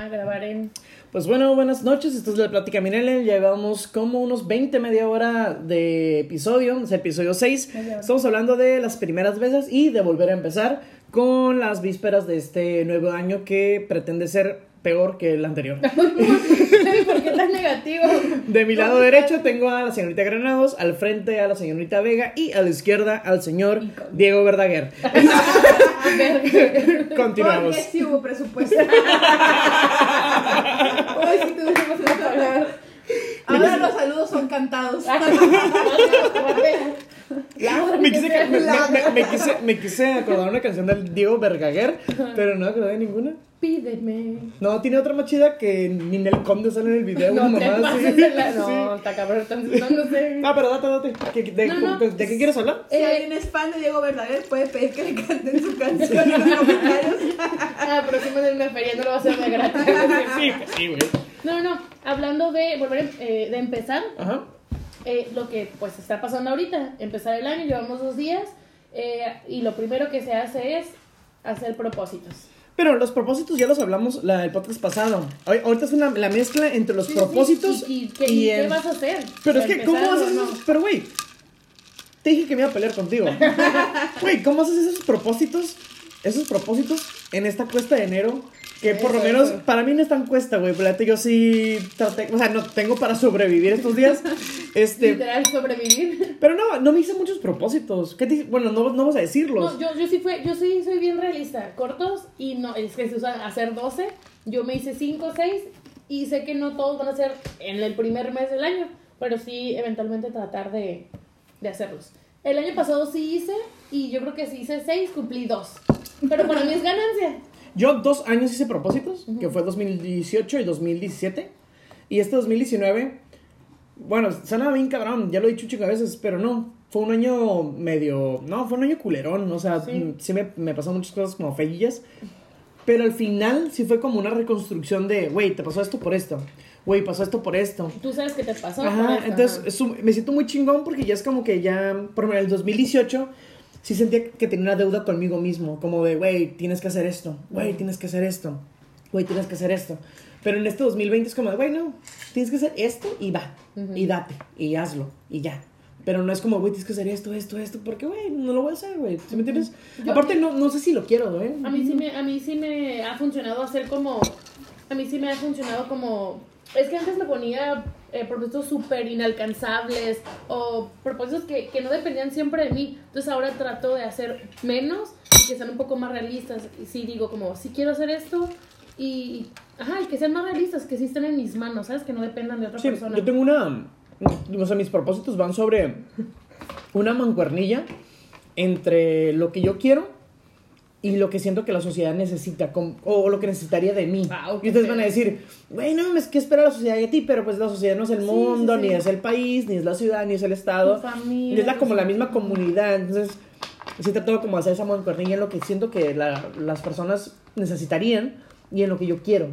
a grabar en... Pues bueno, buenas noches, esto es la Plática Minele, llevamos como unos 20, media hora de episodio, es episodio 6, Media hora. estamos hablando de las primeras veces y de volver a empezar con las vísperas de este nuevo año que pretende ser peor que el anterior. ¿Por qué tan negativo? De mi lado derecho tengo a la señorita Granados, al frente a la señorita Vega y a la izquierda al señor Diego Verdaguer. A ver, Continuamos. Porque sí hubo presupuesto. Hoy sí tuvimos que hablar. Ahora los saludos son cantados. Me quise, me, me- me quise, me quise acordar una canción del Diego Verdaguer, pero no acordé de ninguna. Pídeme. No, tiene otra más chida que Ninel Conde sale en el video. No te mamá de la... No, está cabrón, entonces no, no sé. Ah, pero date, date. ¿Qué- de, No, no. de- de qué quieres hablar? Si Eh, alguien es fan de Diego Verdaguer, puede pedir que le canten su canción en los comentarios. Ah, pero si me den una feria, no lo va a hacer de gratis. Sí, pues sí, güey. No, no, hablando de volver eh, de empezar, Ajá. Eh, lo que pues está pasando ahorita, empezar el año, llevamos dos días eh, y lo primero que se hace es hacer propósitos. Pero los propósitos ya los hablamos la, el podcast pasado. Ahor- Ahorita es una, la mezcla entre los Sí, propósitos sí, ¿Y, y qué, y qué el- vas a hacer? Pero es ¿Para que, ¿cómo o eso? no? Pero, güey, te dije que me iba a pelear contigo. Güey, ¿cómo haces esos propósitos? Esos propósitos en esta cuesta de enero. Que por lo menos para mí no es tan cuesta, güey. Pero yo sí traté, o sea, no tengo para sobrevivir estos días. Este, Literal, sobrevivir. pero no, no me hice muchos propósitos. ¿Qué te- bueno, no, no vas a decirlos. No, yo, yo sí fue, yo sí soy bien realista. Cortos y no, es que se usan hacer 12. Yo me hice 5 6 y sé que no todos van a ser en el primer mes del año, pero sí eventualmente tratar de, de hacerlos. El año pasado sí hice y yo creo que si hice 6 cumplí 2. Pero para mí es ganancia. Yo dos años hice propósitos, que fue 2018 y 2017. Y este 2019, bueno, suena bien cabrón, ya lo he dicho chico a veces, pero no. Fue un año medio. No, fue un año culerón. O sea, Sí. mm, sí, me, me pasaron muchas cosas como feillas. Pero al final sí fue como una reconstrucción de, güey, te pasó esto por esto. Güey, pasó esto por esto. Tú sabes que te pasó. por Ajá, esto, entonces ajá. es un- me siento muy chingón porque ya es como que ya, por ejemplo, en el 2018 sí sentía que tenía una deuda conmigo mismo, como de, güey, tienes que hacer esto, güey, tienes que hacer esto, güey, tienes que hacer esto. Pero en este 2020 es como güey, no, tienes que hacer esto y va, Ujú. y date, y hazlo, y ya. Pero no es como, güey, tienes que hacer esto, esto, esto, porque, güey, no lo voy a hacer, güey, ¿sí me entiendes? Yo- Aparte, no, no sé si lo quiero, güey. A mí sí me, a mí sí me ha funcionado hacer como, a mí sí me ha funcionado como, es que antes me ponía eh, propósitos súper inalcanzables o propósitos que, que no dependían siempre de mí. Entonces ahora trato de hacer menos y que sean un poco más realistas. Y sí digo como, sí quiero hacer esto y, ajá, y que sean más realistas, que sí estén en mis manos, ¿sabes? Que no dependan de otra Sí, persona. yo tengo una. O sea, mis propósitos van sobre una mancuernilla entre lo que yo quiero y lo que siento que la sociedad necesita, o lo que necesitaría de mí. Wow, y ustedes van a decir, bueno, es que espera la sociedad de ti, pero pues la sociedad no es el Sí, mundo, sí, sí. ni es el país, ni es la ciudad, ni es el estado. Familia, y es la, como la tus misma comunidad. Entonces, sí trato como hacer esa mancuernilla en lo que siento que la- las personas necesitarían y en lo que yo quiero.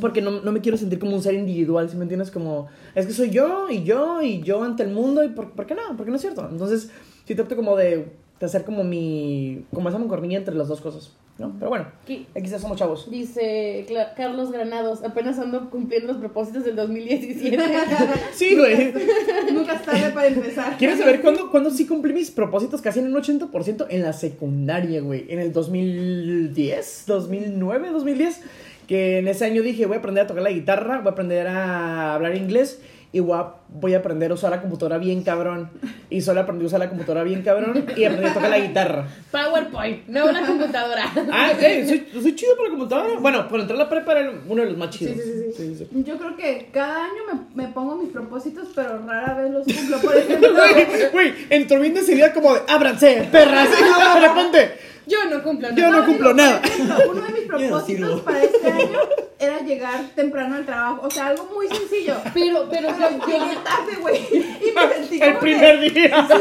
Porque no, no me quiero sentir como un ser individual, si me entiendes? Como, es que soy yo y yo y yo ante el mundo y por, ¿por qué no? Porque no es cierto. Entonces, sí trato como de, de hacer como mi, como esa mancuernilla entre las dos cosas, ¿no? Pero bueno, Aquí aquí ya somos chavos. Dice Carlos Granados, apenas ando cumpliendo los propósitos del 2017. Sí, güey. Nunca es tarde para empezar. ¿Quieres saber cuándo, cuándo sí cumplí mis propósitos casi en un 80%? En la secundaria, güey. En el 2010, 2009, 2010. Que en ese año dije, voy a aprender a tocar la guitarra, voy a aprender a hablar inglés y voy a, voy a aprender a usar la computadora bien cabrón. Y solo aprendí a usar la computadora bien cabrón y aprendí a tocar la guitarra. PowerPoint, no una computadora. Ah, eh, soy, soy chido para la computadora. Bueno, por entrar a la prepa era uno de los más chidos. Sí, sí, sí. sí. Yo creo que cada año me, me pongo mis propósitos, pero rara vez los cumplo. Por ejemplo, Güey, güey, entró bien decidida como de, ábranse, perras. Y luego de repente, Yo no cumplo Yo no cumplo nada. uno de mis no propósitos sirvo. para este año era llegar temprano al trabajo. O sea, algo muy sencillo. Pero, pero Pero yo, llegué tarde, güey. Y me sentí el como primer que, día. Sí,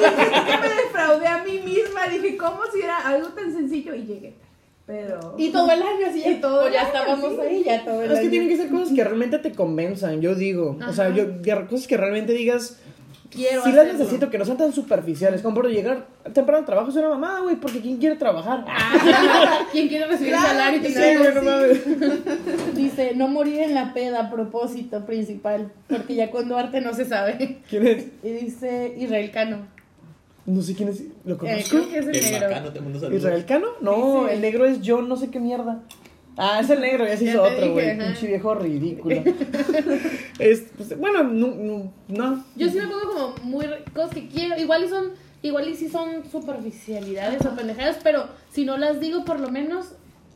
que me defraudé a mí misma. Dije, ¿cómo si era algo tan sencillo? Y llegué. Pero. y todo el año así, Y todo el ya año, estábamos sí. ahí, ya todo el Es que año. tienen que ser cosas que realmente te convenzan, yo digo. O sea, Ajá. yo, cosas que realmente digas, quiero Sí las necesito, que no sean tan superficiales. Como por llegar temprano al trabajo es una mamada, güey, porque ¿quién quiere trabajar? ¿Quién quiere recibir Claro salario y que tener Sí, mames. Dice, no morir en la peda, propósito principal, porque ya con Duarte no se sabe. ¿Quién es? Y dice Israel Cano. No sé quién es. ¿Lo Eh, conozco? creo que es el El negro. bacano, te mando. ¿Israel Cano? No, Sí, sí. el negro es yo, no sé qué mierda. Ah, es el negro, ya se hizo otro, güey. Pinche viejo ridículo. es, pues, bueno, no, no, no. Yo sí me pongo como muy cosas que quiero. Igual y son, igual y sí son superficialidades o pendejadas, pero si no las digo por lo menos,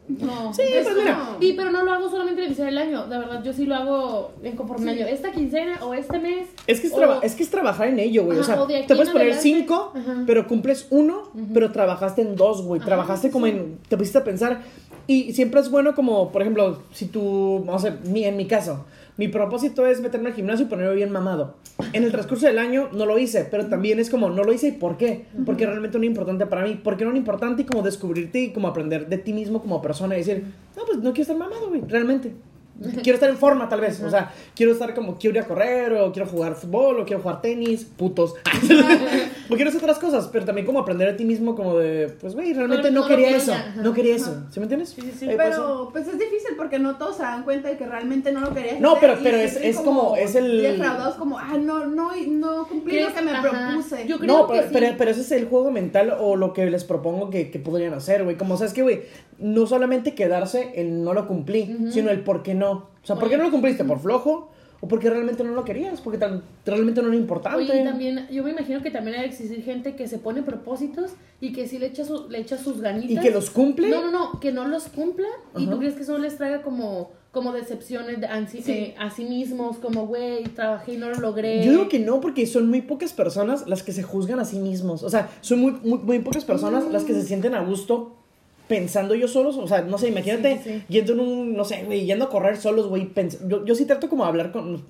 no. Sí, Es pues mira. Y pero no lo hago solamente al iniciar el año, de verdad, yo sí lo hago en conforme año. Esta quincena o este mes. Es que es, o- traba- es que es trabajar en ello, güey. o sea, o te puedes poner adelante. cinco, Ajá. pero cumples uno, pero trabajaste en dos, güey. Trabajaste sí, como sí. en. Te pusiste a pensar. Y siempre es bueno, como, por ejemplo, si tú. Vamos a ver, mi- en mi caso, mi propósito es meterme al gimnasio y ponerme bien mamado. En el transcurso del año no lo hice, pero también es como, no lo hice y por qué. Porque realmente no es importante para mí. Porque no es importante y como descubrirte y como aprender de ti mismo como persona y decir, no, pues no quiero estar mamado, güey, realmente. Quiero estar en forma, tal vez. O sea, quiero estar como, quiero ir a correr, o quiero jugar fútbol, o quiero jugar tenis, putos. o quiero hacer otras cosas, pero también como aprender de ti mismo, como de, pues, güey, realmente no no quería eso. No quería eso. ¿Sí me entiendes? Sí, sí, sí. Eh, pues, Pero pues es difícil porque no todos se dan cuenta de que realmente no lo querías No, hacer pero- pero es- es como- es el- defraudados como ah no no no cumplí lo que me Ajá. propuse Yo creo No, que pero, sí. pero, pero ese es el juego mental o lo que les propongo que, que podrían hacer, güey. Como, ¿sabes qué, güey? No solamente quedarse en no lo cumplí, sino el por qué no. O sea, ¿por qué no lo cumpliste? ¿Por flojo? ¿O porque realmente no lo querías? Porque tan- realmente no era importante. Oye, y también, yo me imagino que también hay existir gente que se pone propósitos y que sí le echa, su- le echa sus ganitas. ¿Y que los cumple? No, no, no, que no los cumpla y tú crees que eso les traiga como, como decepciones de ansi- Sí. eh, a sí mismos, como, güey, trabajé y no lo logré. Yo digo que no, porque son muy pocas personas las que se juzgan a sí mismos. O sea, son muy, muy, muy pocas personas las que se sienten a gusto pensando ellos solos. O sea, no sé, imagínate Sí, sí, sí. yendo en un, no sé, güey, yendo a correr solos, güey. Yo, yo sí trato como de hablar con.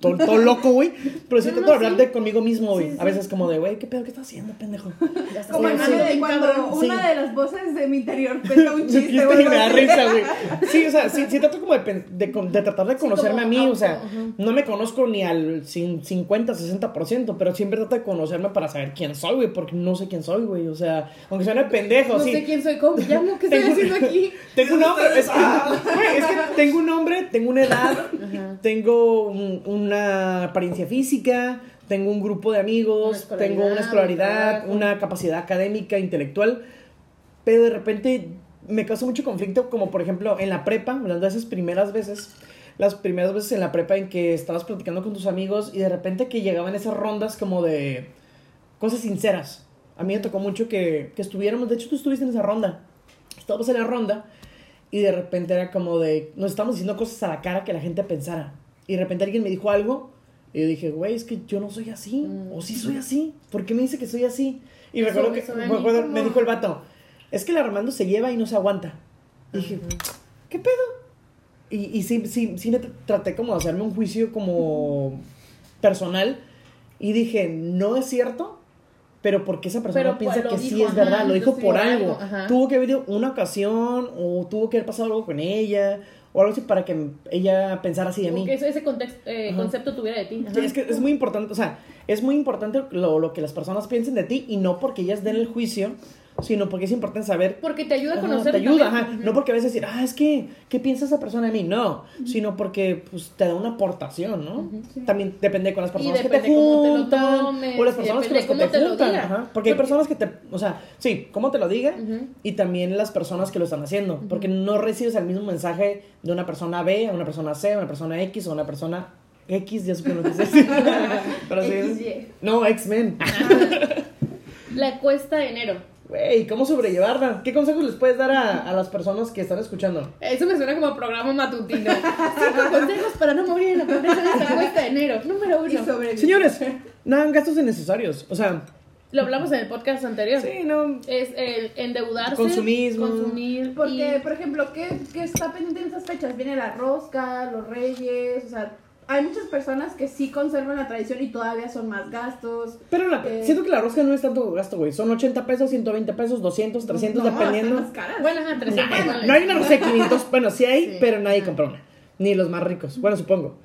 Todo, todo loco, güey. Pero sí No, trato no, de hablar sí. de conmigo mismo, güey. Sí, A veces como de, güey, ¿qué pedo? ¿Qué estás haciendo, pendejo? Ya estás como el Sí, meme sí. de cuando Sí. una de las voces de mi interior cuenta un chiste me da risa, güey. Sí, o sea, sí, sí trato como de, de, tratar de conocerme a mí, o sea, no me conozco ni al cin- 50, 60%, pero siempre trato de conocerme para saber quién soy, güey, porque no sé quién soy, güey, o sea, aunque suene pendejo, No sí. sé quién soy, ¿cómo llamo? ¿Qué estoy Tengo- haciendo aquí? Tengo un nombre, es que, güey, es que tengo un nombre, tengo una edad, Ajá. tengo un- una apariencia física, tengo un grupo de amigos, tengo una escolaridad, una capacidad académica, intelectual, pero de repente me causa mucho conflicto, como por ejemplo en la prepa, hablando de esas primeras veces, las primeras veces en la prepa en que estabas platicando con tus amigos y de repente que llegaban esas rondas como de cosas sinceras. A mí me tocó mucho que, que estuviéramos, de hecho tú estuviste en esa ronda, estábamos en la ronda y de repente era como de, nos estamos diciendo cosas a la cara que la gente pensara. Y de repente alguien me dijo algo y yo dije, güey, es que yo no soy así. O sí soy así. ¿Por qué me dice que soy así? Y Eso- recuerdo que me, acuerdo- como- me dijo el vato, es que el Armando se lleva y no se aguanta. Y dije, ¿qué pedo? Y, y sí, sí, sí me tr- traté como de hacerme un juicio como personal y dije, no es cierto, pero porque esa persona Pero, piensa pues, que sí es verdad, lo dijo por algo. Tuvo que haber una ocasión o tuvo que haber pasado algo con ella o algo así para que ella pensara así de mí. Que ese, contexto, eh, concepto tuviera de ti. Sí, es que es muy importante, o sea, es muy importante lo, lo que las personas piensen de ti y no porque ellas den el juicio, sino porque es importante saber Porque te ayuda a conocer. te ayuda, ajá. No porque a veces decir, ah, es que, ¿qué piensa esa persona de mí? No, sino porque pues, te da una aportación, ¿no? También depende con las personas que te cómo te juntan, tomes, o las personas con depende las que te, te juntan. ajá. Porque hay personas que te, o sea, sí, cómo te lo diga y también las personas que lo están haciendo. Porque no recibes el mismo mensaje de una persona B a una persona C, a una persona X o una persona X, ya supe lo que es. Pero sí, no, X-Men. La cuesta de enero. Güey, ¿cómo sobrellevarla? ¿Qué consejos les puedes dar a, a las personas que están escuchando? Eso me suena como programa matutino. Cinco consejos para no morir en la pobreza en esta cuesta de enero. Número Y uno. sobrevivir. Señores, no hagan gastos innecesarios. O sea, Lo hablamos en el podcast anterior. sí, no. Es el endeudarse. Consumismo. Consumir. Porque, y- por ejemplo, ¿qué, ¿qué está pendiente en esas fechas? Viene la rosca, los reyes, o sea, hay muchas personas que sí conservan la tradición y todavía son más gastos. Pero la- Eh. siento que la rosca no es tanto gasto, güey. Son 80 pesos, 120 pesos, 200, 300, No, dependiendo. más caras. Bueno, ajá, 300. No hay una rosca de 500. Bueno, sí hay, Sí. pero nadie compra una. Ni los más ricos. Bueno, supongo.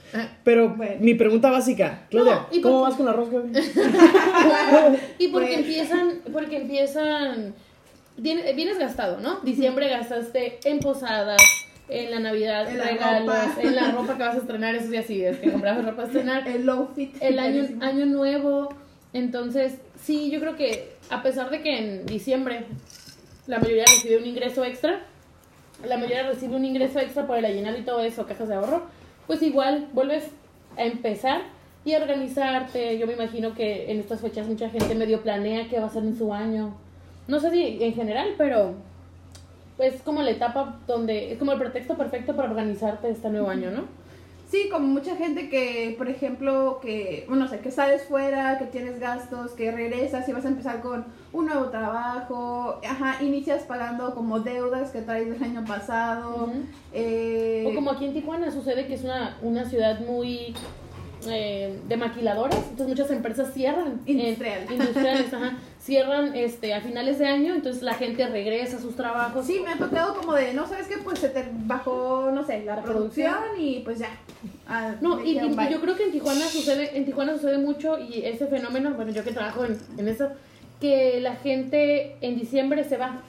Pero Bueno. mi pregunta básica, Claudia, No, ¿y ¿cómo vas con la rosca? güey? Y porque empiezan, porque empiezan, viene- vienes gastado, ¿no? Diciembre gastaste en posadas, en la Navidad, En la regalos, ropa. en la ropa que vas a estrenar, eso ya sí, es que comprabas ropa a estrenar. El low fit. el año, año nuevo. Entonces, sí, yo creo que a pesar de que en diciembre la mayoría recibe un ingreso extra, la mayoría recibe un ingreso extra por el aguinaldo y todo eso, cajas de ahorro, pues igual vuelves a empezar y a organizarte. Yo me imagino que en estas fechas mucha gente medio planea qué va a hacer en su año. No sé si en general, pero es como la etapa donde es como el pretexto perfecto para organizarte este nuevo año, ¿no? Sí, como mucha gente que, por ejemplo, que, bueno, o sea, que sales fuera, que tienes gastos, que regresas y vas a empezar con un nuevo trabajo, ajá, inicias pagando como deudas que traes del año pasado, eh, O como aquí en Tijuana sucede que es una, una ciudad muy eh, de maquiladores, entonces muchas empresas cierran. eh, Industrial. industriales, ajá. Cierran este, a finales de año, entonces la gente regresa a sus trabajos. Sí, me ha tocado como de, no sabes qué, pues se te bajó, no sé, la producción y pues ya. Ah, No, y, yo creo que en Tijuana sucede, en Tijuana sucede mucho y ese fenómeno, bueno, yo que trabajo en, en eso, que la gente en diciembre se va,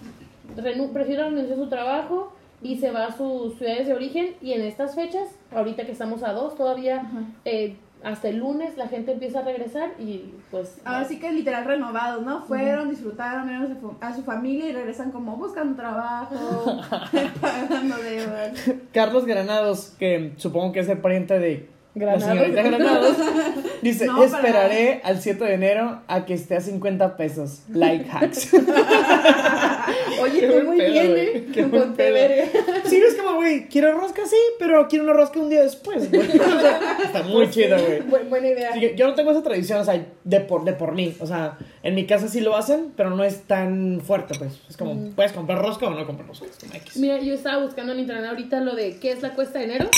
renu- prefiere renunciar a su trabajo y se va a sus ciudades de origen y en estas fechas, ahorita que estamos a dos, todavía eh, hasta el lunes la gente empieza a regresar y pues... Ahora sí que literal renovados, ¿no? Fueron, disfrutaron, vieron a su, a su familia y regresan como buscando trabajo, pagando deudas. Carlos Granados, que supongo que es el pariente de Granados. la señorita Granados, dice, No, para- esperaré al 7 de enero a que esté a 50 pesos. Like hacks. Oye, Qué muy pedo, bien. ¿eh? Qué buen pedo. Sí, es como, güey, quiero rosca, sí, pero quiero una rosca un día después, güey. O sea, está muy Pues chido, güey. bu- buena idea. Sí, yo- no tengo esa tradición, o sea, de por, de por mí. O sea, en mi casa sí lo hacen, pero no es tan fuerte, pues. Es como, puedes comprar rosca o no comprar rosca. Es como X. Mira, yo estaba buscando en internet ahorita lo de qué es la cuesta de enero.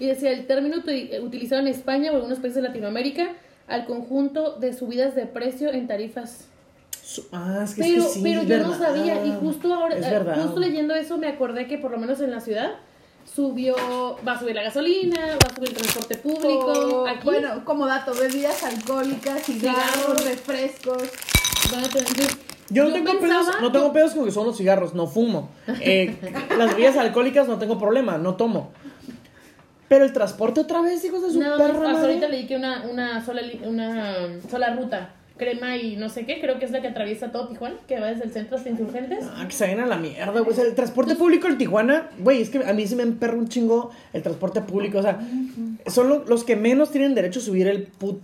Y decía, el término uti- utilizado en España o algunos países de Latinoamérica al conjunto de subidas de precio en tarifas. Ah, es que, Pero, es que sí, pero es yo no sabía, y justo ahora, eh, justo leyendo eso me acordé que por lo menos en la ciudad subió, va a subir la gasolina, va a subir el transporte público. O, Aquí Bueno, como dato, bebidas alcohólicas, cigarros, Cigarros. refrescos. van a tener- Yo no tengo, pensaba- pedos, no tengo pedos con que son los cigarros, no fumo. Eh, las bebidas alcohólicas no tengo problema, no tomo. Pero el transporte otra vez, hijos de su más, perra hasta ahorita leí que una, una, sola, una sola ruta, crema y no sé qué, creo que es la que atraviesa todo Tijuana, que va desde el centro hasta Insurgentes. Ah, que se vayan a la mierda, güey. O sea, el transporte público en Tijuana, güey, es que a mí se me emperra un chingo el transporte público. O sea, son lo- los que menos tienen derecho a subir el put...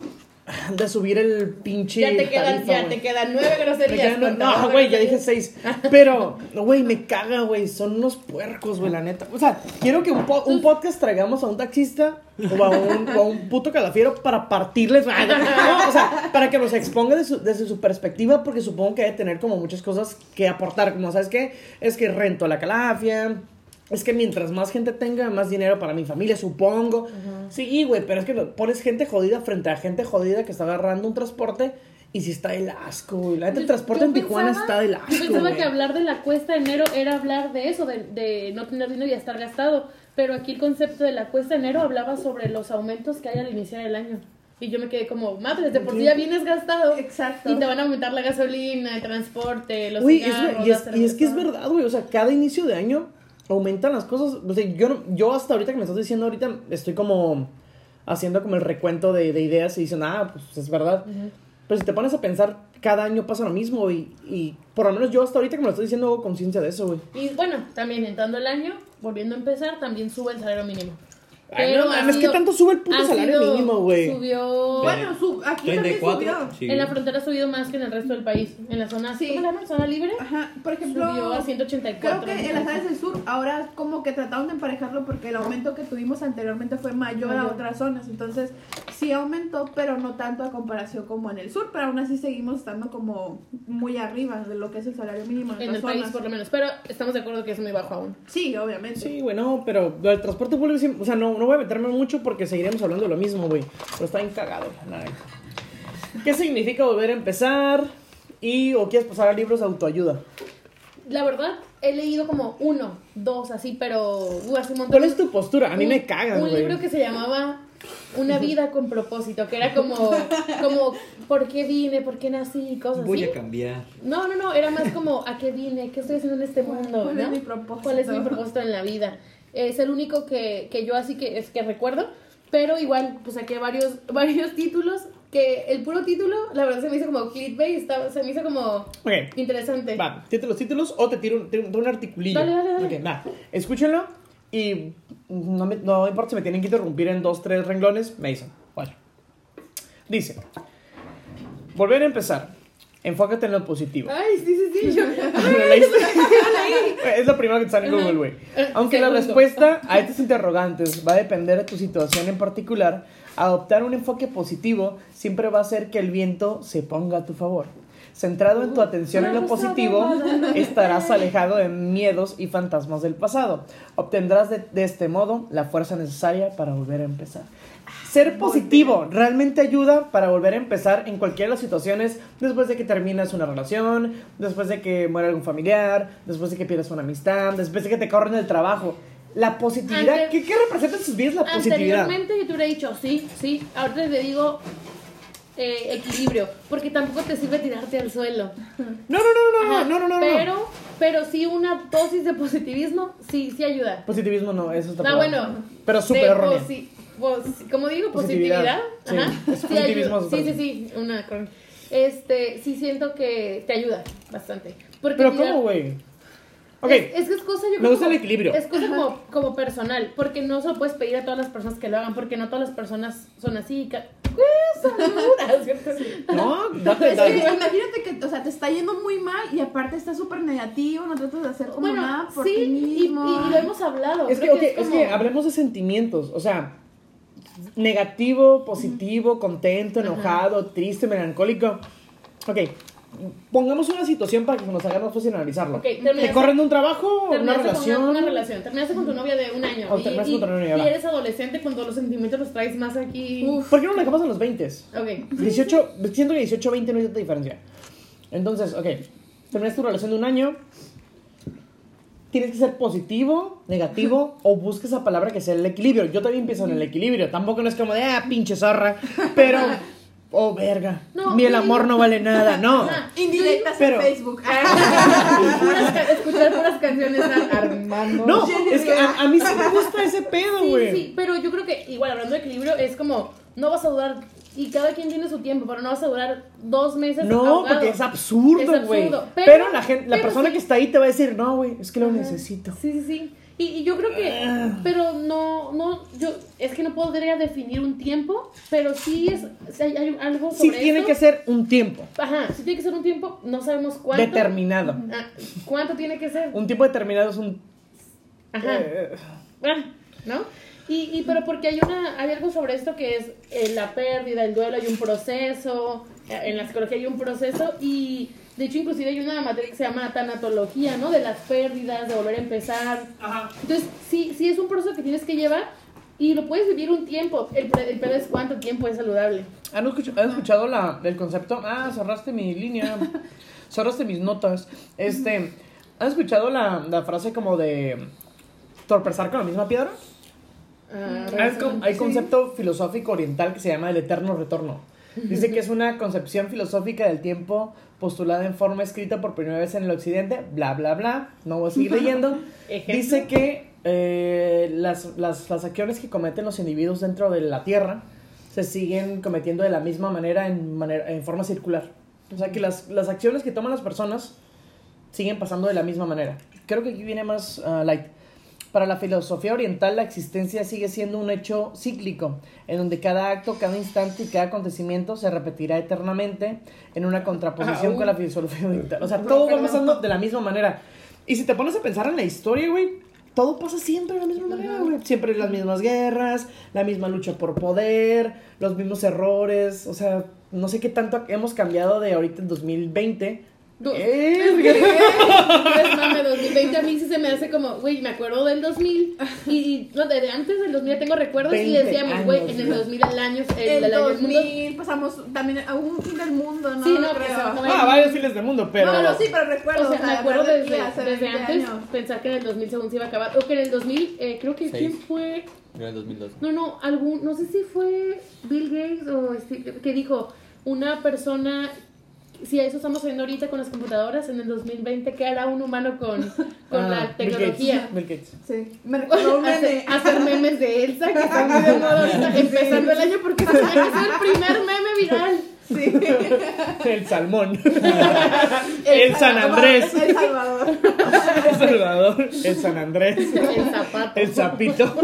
de subir el pinche. ya te quedan, tarifa, ya te quedan nueve groserías. quedan- No, güey, ya dije seis. Pero, güey, me caga, güey. Son unos puercos, güey, la neta. O sea, quiero que un, po- un podcast traigamos a un taxista o a un, o a un puto calafiero para partirles. No, o sea, para que nos exponga de su- desde su perspectiva, porque supongo que debe tener como muchas cosas que aportar. Como, ¿sabes qué? Es que rento la calafia. Es que mientras más gente tenga, más dinero para mi familia, supongo. Sí, güey, pero es que pones gente jodida frente a gente jodida que está agarrando un transporte y si está el asco, güey. La neta, el Yo- transporte yo en Tijuana pensaba- está del asco, Yo pensaba güey. que hablar de la cuesta de enero era hablar de eso, de, de no tener dinero y estar gastado. Pero aquí el concepto de la cuesta de enero hablaba sobre los aumentos que hay al iniciar el año. Y yo me quedé como, madre, de por sí ya vienes gastado. Exacto. Y te van a aumentar la gasolina, el transporte, los es, cigarros, y, es, y es que es verdad, güey. O sea, cada inicio de año aumentan las cosas. O sea, yo, no- yo hasta ahorita que me estás diciendo ahorita, estoy como haciendo como el recuento de, de ideas y dicen, ah, pues es verdad. Pero si te pones a pensar, cada año pasa lo mismo y, y por lo menos yo hasta ahorita que me lo estoy diciendo hago conciencia de eso, güey. Y bueno, también entrando el año, volviendo a empezar, también sube el salario mínimo. Ay, no mames, ¿qué sido- tanto sube el puto salario sido- mínimo, güey? Subió. Bueno, su, aquí también 34. subió. Sí. En la frontera ha subido más que en el resto del país. En la zona, Sí. ¿cómo llama? ¿Zona libre? Ajá, por ejemplo, Subió a creo 184. que en las áreas del sur ahora como que trataron de emparejarlo porque el aumento que tuvimos anteriormente fue mayor a otras zonas. Entonces, sí aumentó, pero no tanto a comparación como en el sur, pero aún así seguimos estando como muy arriba de lo que es el salario mínimo en, En el país, zonas. por lo menos. Pero estamos de acuerdo que es muy bajo aún. Sí, obviamente. Sí, güey, no, pero lo del transporte público, sí, o sea, no, no voy a meterme mucho porque seguiremos hablando de lo mismo, güey. Pero está bien cagado, la neta. ¿Qué significa volver a empezar? Y, o quieres pasar a libros de autoayuda. La verdad, he leído como uno, dos, así, pero uh, hace un montón. ¿Cuál es tu postura? A mí Un- me cagas, Un güey. libro que se llamaba Una vida con propósito, que era como, como ¿por qué vine? ¿Por qué nací? y Cosas Voy así. a cambiar. No, no, no, era más como ¿a qué vine? ¿Qué estoy haciendo en este mundo? ¿Cuál es ¿no? mi propósito? ¿Cuál es mi propósito en la vida? Es el único que, que yo así que es que recuerdo, pero igual pues saqué varios varios títulos que el puro título, la verdad se me hizo como clickbait, estaba, se me hizo como interesante. Va, tírate los títulos o te tiro, un- tiro un articulillo. Dale, dale, dale. Ok, va. Escúchenlo y no, me- no importa si me tienen que interrumpir en dos, tres renglones, me dicen. Bueno. Dice: Volver a empezar. Enfócate en lo positivo. Ay, sí, sí, sí. Yo, es lo primero que te sale en Google, güey. Aunque la respuesta a estos interrogantes va a depender de tu situación en particular, adoptar un enfoque positivo siempre va a hacer que el viento se ponga a tu favor. Centrado en tu atención en lo positivo, estarás alejado de miedos y fantasmas del pasado. Obtendrás de, de este modo la fuerza necesaria para volver a empezar. Ser positivo realmente ayuda para volver a empezar en cualquiera de las situaciones después de que terminas una relación, después de que muere algún familiar, después de que pierdes una amistad, después de que te corren del trabajo. La positividad, Ante- ¿qué, qué representa en sus vidas la positividad? Anteriormente yo te hubiera dicho sí, sí. Ahorita te digo eh, equilibrio, porque tampoco te sirve tirarte al suelo. No, no, no, no, Ajá, no, no, no, no. Pero, pero sí una dosis de positivismo, sí, sí ayuda. Positivismo no, eso está Ah, peor. bueno. Pero súper erróneo. Pos- como digo, Positividad. positividad. Sí, Ajá. Sí, ayuda. sí, sí, sí, una con- Este, sí siento que te ayuda bastante. Porque Pero ¿cómo, güey? Ok, Es, es que es cosa, yo Me gusta el equilibrio. Es cosa como, como personal, porque no se lo puedes pedir a todas las personas que lo hagan, porque no todas las personas son así. ca- ¡Eh, saluda! ¿cierto? no, date, Es que imagínate que, o sea, te está yendo muy mal y aparte estás súper negativo, no tratas de hacer como Bueno, nada por sí, ti y, mismo. y- y lo hemos hablado. Es que, creo ok, es como- que hablemos de sentimientos, o sea, negativo, positivo, contento, enojado, triste, melancólico. Ok, pongamos una situación para que nos haga más fácil analizarlo. Ok, ¿Te corren de un trabajo? ¿Una Terminaste con relación? Una, una relación. Terminaste con tu novia de un año. O y, terminaste y- con tu novia, y eres adolescente cuando los sentimientos los traes más aquí. ¿Por qué no lo dejamos a los 20? Ok. 18, siento que 18, 20 no hay tanta diferencia. Entonces, ok, terminaste tu relación de un año. Tienes que ser positivo, negativo o busca esa palabra que sea el equilibrio. Yo también pienso en el equilibrio. Tampoco no es como de, ah, pinche zorra. Pero, oh, verga. No, Ni el sí. amor no vale nada. No. Indirectas Pero- en Facebook. Puras escuchar puras canciones a Armando. No, es que a, a mí sí me gusta ese pedo, Sí, güey. sí, pero yo creo que igual hablando de equilibrio es como no vas a durar y cada quien tiene su tiempo, pero no vas a durar dos meses. No, ahogado. porque es absurdo, güey. Pero, pero- la, gente, la pero persona sí. que está ahí te va a decir, no, güey, es que lo Ajá. necesito. Sí, sí, sí. Y, y yo creo que, Ah. pero no, no, yo, es que no podría definir un tiempo, pero sí es, sí hay, hay algo sobre Sí, tiene esto. que ser un tiempo Ajá, sí tiene que ser un tiempo, no sabemos cuánto. determinado. Ah, ¿Cuánto tiene que ser? Un tiempo determinado es un. Ajá. eh, Ah, ¿no? Y, y pero porque hay una hay algo sobre esto que es eh, la pérdida, el duelo, hay un proceso, eh, en la psicología hay un proceso y de hecho inclusive hay una materia que se llama tanatología, ¿no? De las pérdidas, de volver a empezar. Entonces, sí, sí es un proceso que tienes que llevar y lo puedes vivir un tiempo. El, el pedo es cuánto tiempo es saludable. ¿Han escuchado, han escuchado la, el concepto? Ah, cerraste mi línea. cerraste mis notas. Este. ¿Han escuchado la, la frase como de. torpezar con la misma piedra? Ah, Hay, con- hay concepto filosófico oriental que se llama el eterno retorno. Dice que es una concepción filosófica del tiempo postulada en forma escrita por primera vez en el occidente, bla, bla, bla. No voy a seguir leyendo. Dice que eh, las, las, las acciones que cometen los individuos dentro de la Tierra se siguen cometiendo de la misma manera en, manera, en forma circular. O sea que las, las acciones que toman las personas siguen pasando de la misma manera. Creo que aquí viene más ah, light. Para la filosofía oriental, la existencia sigue siendo un hecho cíclico, en donde cada acto, cada instante y cada acontecimiento se repetirá eternamente en una contraposición Ah, con la filosofía oriental. O sea, todo va pasando de la misma manera. Y si te pones a pensar en la historia, güey, todo pasa siempre de la misma manera, güey. Siempre las mismas guerras, la misma lucha por poder, los mismos errores. O sea, no sé qué tanto hemos cambiado de ahorita en 2020 Du- Eh, Es mame, 2020 a mí sí se me hace como, güey, me acuerdo del 2000 y, no, desde antes del 2000 tengo recuerdos y 20 decíamos, güey, en el güey. 2000 el año, el, El del año del mundo. 2000 pasamos también a un fin del mundo, ¿no? Sí, no, Creo. pues, no, Ah, varios files del mundo, pero. No, no, sí, pero recuerdo. O sea, me acuerdo de desde, hace desde 20 antes años. pensar que en el 2000 según se iba a acabar. O que en el 2000, eh, creo que Seis. quién fue. Yo en el 2002. No, no, algún, no sé si fue Bill Gates o Steve- que dijo una persona. Si a eso estamos haciendo ahorita con las computadoras, en el 2020, ¿qué hará un humano con, con Ah, la Bill tecnología? Gates, Bill Gates. Sí, me recordó un Hacer, meme. hacer memes de Elsa, que están muy de moda ahorita, empezando el año, porque se que ser el primer meme viral. Sí. El salmón. El San Andrés. El Salvador. El Salvador. El San Andrés. El zapato. El sapito.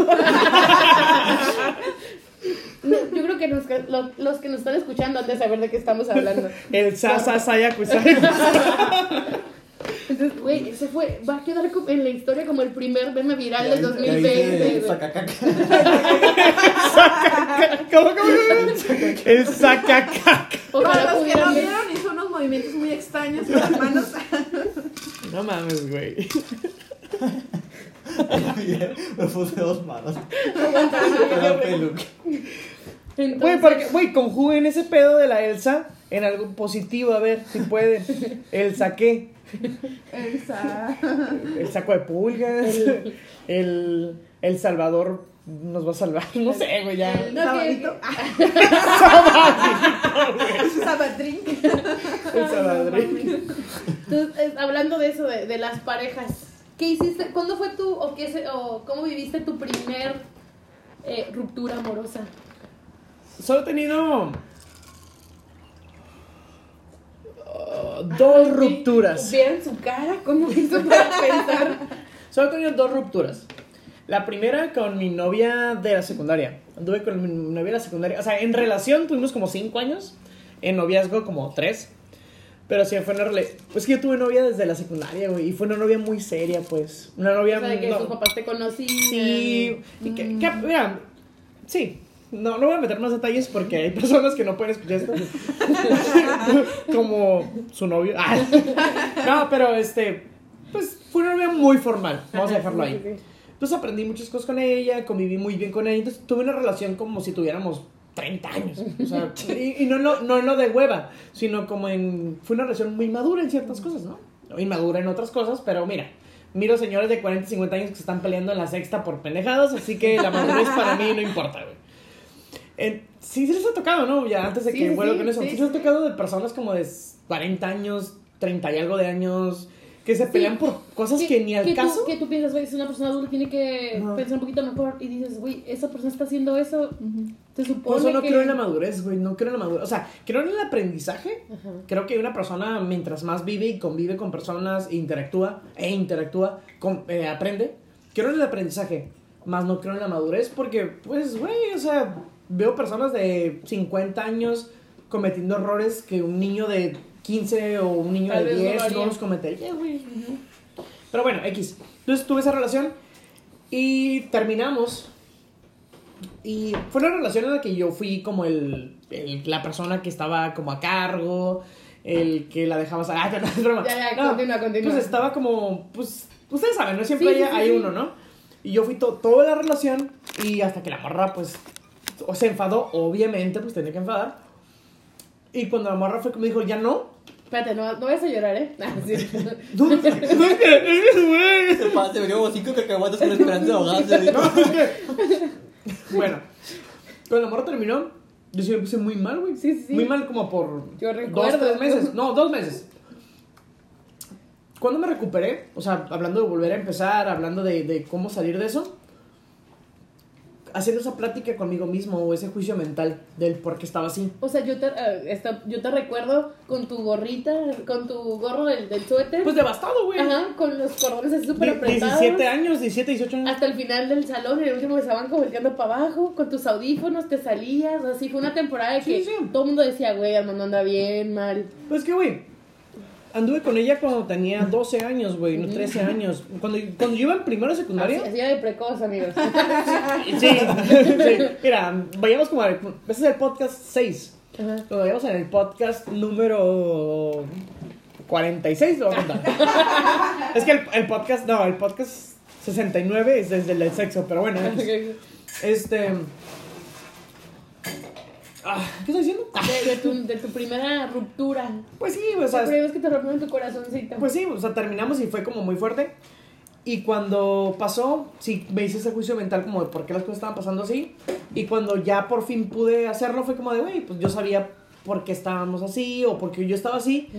No, Yo creo que los, que lo- los que nos están escuchando han de saber de qué estamos hablando. El Sasa Sayakusai. Entonces, güey, ese fue, va a quedar en la historia como el primer meme viral del Ya 2020. dice, güey. sacacaca. ¿Cómo, cómo, cómo? El sacacaca. Ojalá Para los que no vieron, hizo unos movimientos muy extraños con las manos. No mames, güey. Me puse dos manos. La peluca. Entonces, Güey, güey, conjuguen ese pedo de la Elsa en algo positivo, a ver si pueden. El saqué. Esa. El saco de pulgas. El, el Salvador nos va a salvar. No sé, güey, ya. El No, que- sabadito. Sabadrink. El Salvador. Entonces, hablando de eso, de, de las parejas, ¿qué hiciste? ¿Cuándo fue tu, o, qué o cómo viviste tu primer eh, ruptura amorosa? Solo he tenido. uh, dos rupturas. Vean su cara, ¿cómo hizo para pensar? Solo he tenido dos rupturas. La primera con mi novia de la secundaria. Anduve con mi novia de la secundaria. O sea, en relación tuvimos como cinco años. En noviazgo como tres. Pero sí, fue una relación. Pues que yo tuve novia desde la secundaria, güey. Y fue una novia muy seria, pues. Una novia O sea, de que no- tus papás te conocían. Sí. Y que, que- mira, sí. No, no voy a meter más detalles porque hay personas que no pueden escuchar esto. Como su novio. Ah. No, pero este. Pues fue una novia muy formal. Vamos a dejarlo ahí. Entonces aprendí muchas cosas con ella, conviví muy bien con ella. Entonces tuve una relación como si tuviéramos 30 años. O sea, y, y no, en lo- no en lo de hueva, sino como en. Fue una relación muy madura en ciertas cosas, ¿no? Inmadura en otras cosas, pero mira. Miro señores de 40 y 50 años que se están peleando en la sexta por pendejadas, así que la madurez para mí no importa, güey. En- sí, sí les ha tocado, ¿no? Ya antes de Sí, que sí, vuelva sí, con eso. sí, Sí, les ha tocado de personas como de 40 años, 30 y algo de años, que se pelean por cosas que, ni al que caso. Tú, que tú piensas, güey, si una persona adulta tiene que pensar un poquito mejor y dices, güey, esa persona está haciendo eso, se supone Por eso no que... creo en la madurez, güey. No creo en la madurez. O sea, creo en el aprendizaje. Ajá. Creo que una persona, mientras más vive y convive con personas, interactúa, e interactúa, con- eh, aprende. Creo en el aprendizaje. Más no creo en la madurez porque, pues, güey, o sea, veo personas de 50 años cometiendo errores que un niño de 15 o un niño Tal de vez no lo 10 no, haría. los cometería, güey. Pero bueno, X. Entonces tuve esa relación y terminamos. Y fue una relación en la que yo fui como el, el- la persona que estaba como a cargo, el que la dejaba salir. Ah, no, es broma. Ya, ya, No, continúa, continúa. Pues estaba como, pues, ustedes saben, ¿no? Siempre Sí, hay, sí, hay sí. uno, ¿no? Y yo fui to- toda la relación y hasta que la morra, pues, se enfadó, obviamente, pues tenía que enfadar. Y cuando la morra fue me dijo, ya no. Espérate, no, no vayas a llorar, ¿eh? Ah, sí. No, no. Se como cinco con esperanza de ahogarse. No, que- Bueno, cuando la morra terminó, yo sí me puse muy mal, güey. Sí, sí. Muy mal como por Yo dos, recuerdo. tres meses. No, dos meses. Cuando me recuperé, o sea, hablando de volver a empezar, hablando de, de cómo salir de eso, haciendo esa plática conmigo mismo o ese juicio mental del por qué estaba así. O sea, yo te, eh, esta- yo te recuerdo con tu gorrita, con tu gorro del, del suéter. Pues devastado, güey. Ajá, con los cordones así súper apretados. 17 años, 17, 18 años. Hasta el final del salón, en el último que estaban como para abajo, con tus audífonos te salías, así fue una temporada de que Sí, sí. todo el mundo decía, güey, Armando anda bien, mal. Pues que, güey, anduve con ella cuando tenía 12 años, güey, no 13 años. Cuando, cuando yo iba en primero de secundaria. Era de precoz, amigos. Sí, sí. Mira, vayamos como a... Ese es el podcast 6. Ajá. Cuando vayamos en el podcast número 46 lo voy a contar. es que el, el podcast, no, el podcast 69 es desde el sexo, pero bueno, este... Ah, ¿Qué estoy diciendo? De, de tu, de tu primera ruptura. Pues sí, o La sea, primera vez que te rompieron tu corazoncito. Pues sí, o sea, terminamos y fue como muy fuerte. Y cuando pasó, sí, me hice ese juicio mental como de por qué las cosas estaban pasando así. Y cuando ya por fin pude hacerlo, fue como de, güey, pues yo sabía por qué estábamos así o por qué yo estaba así.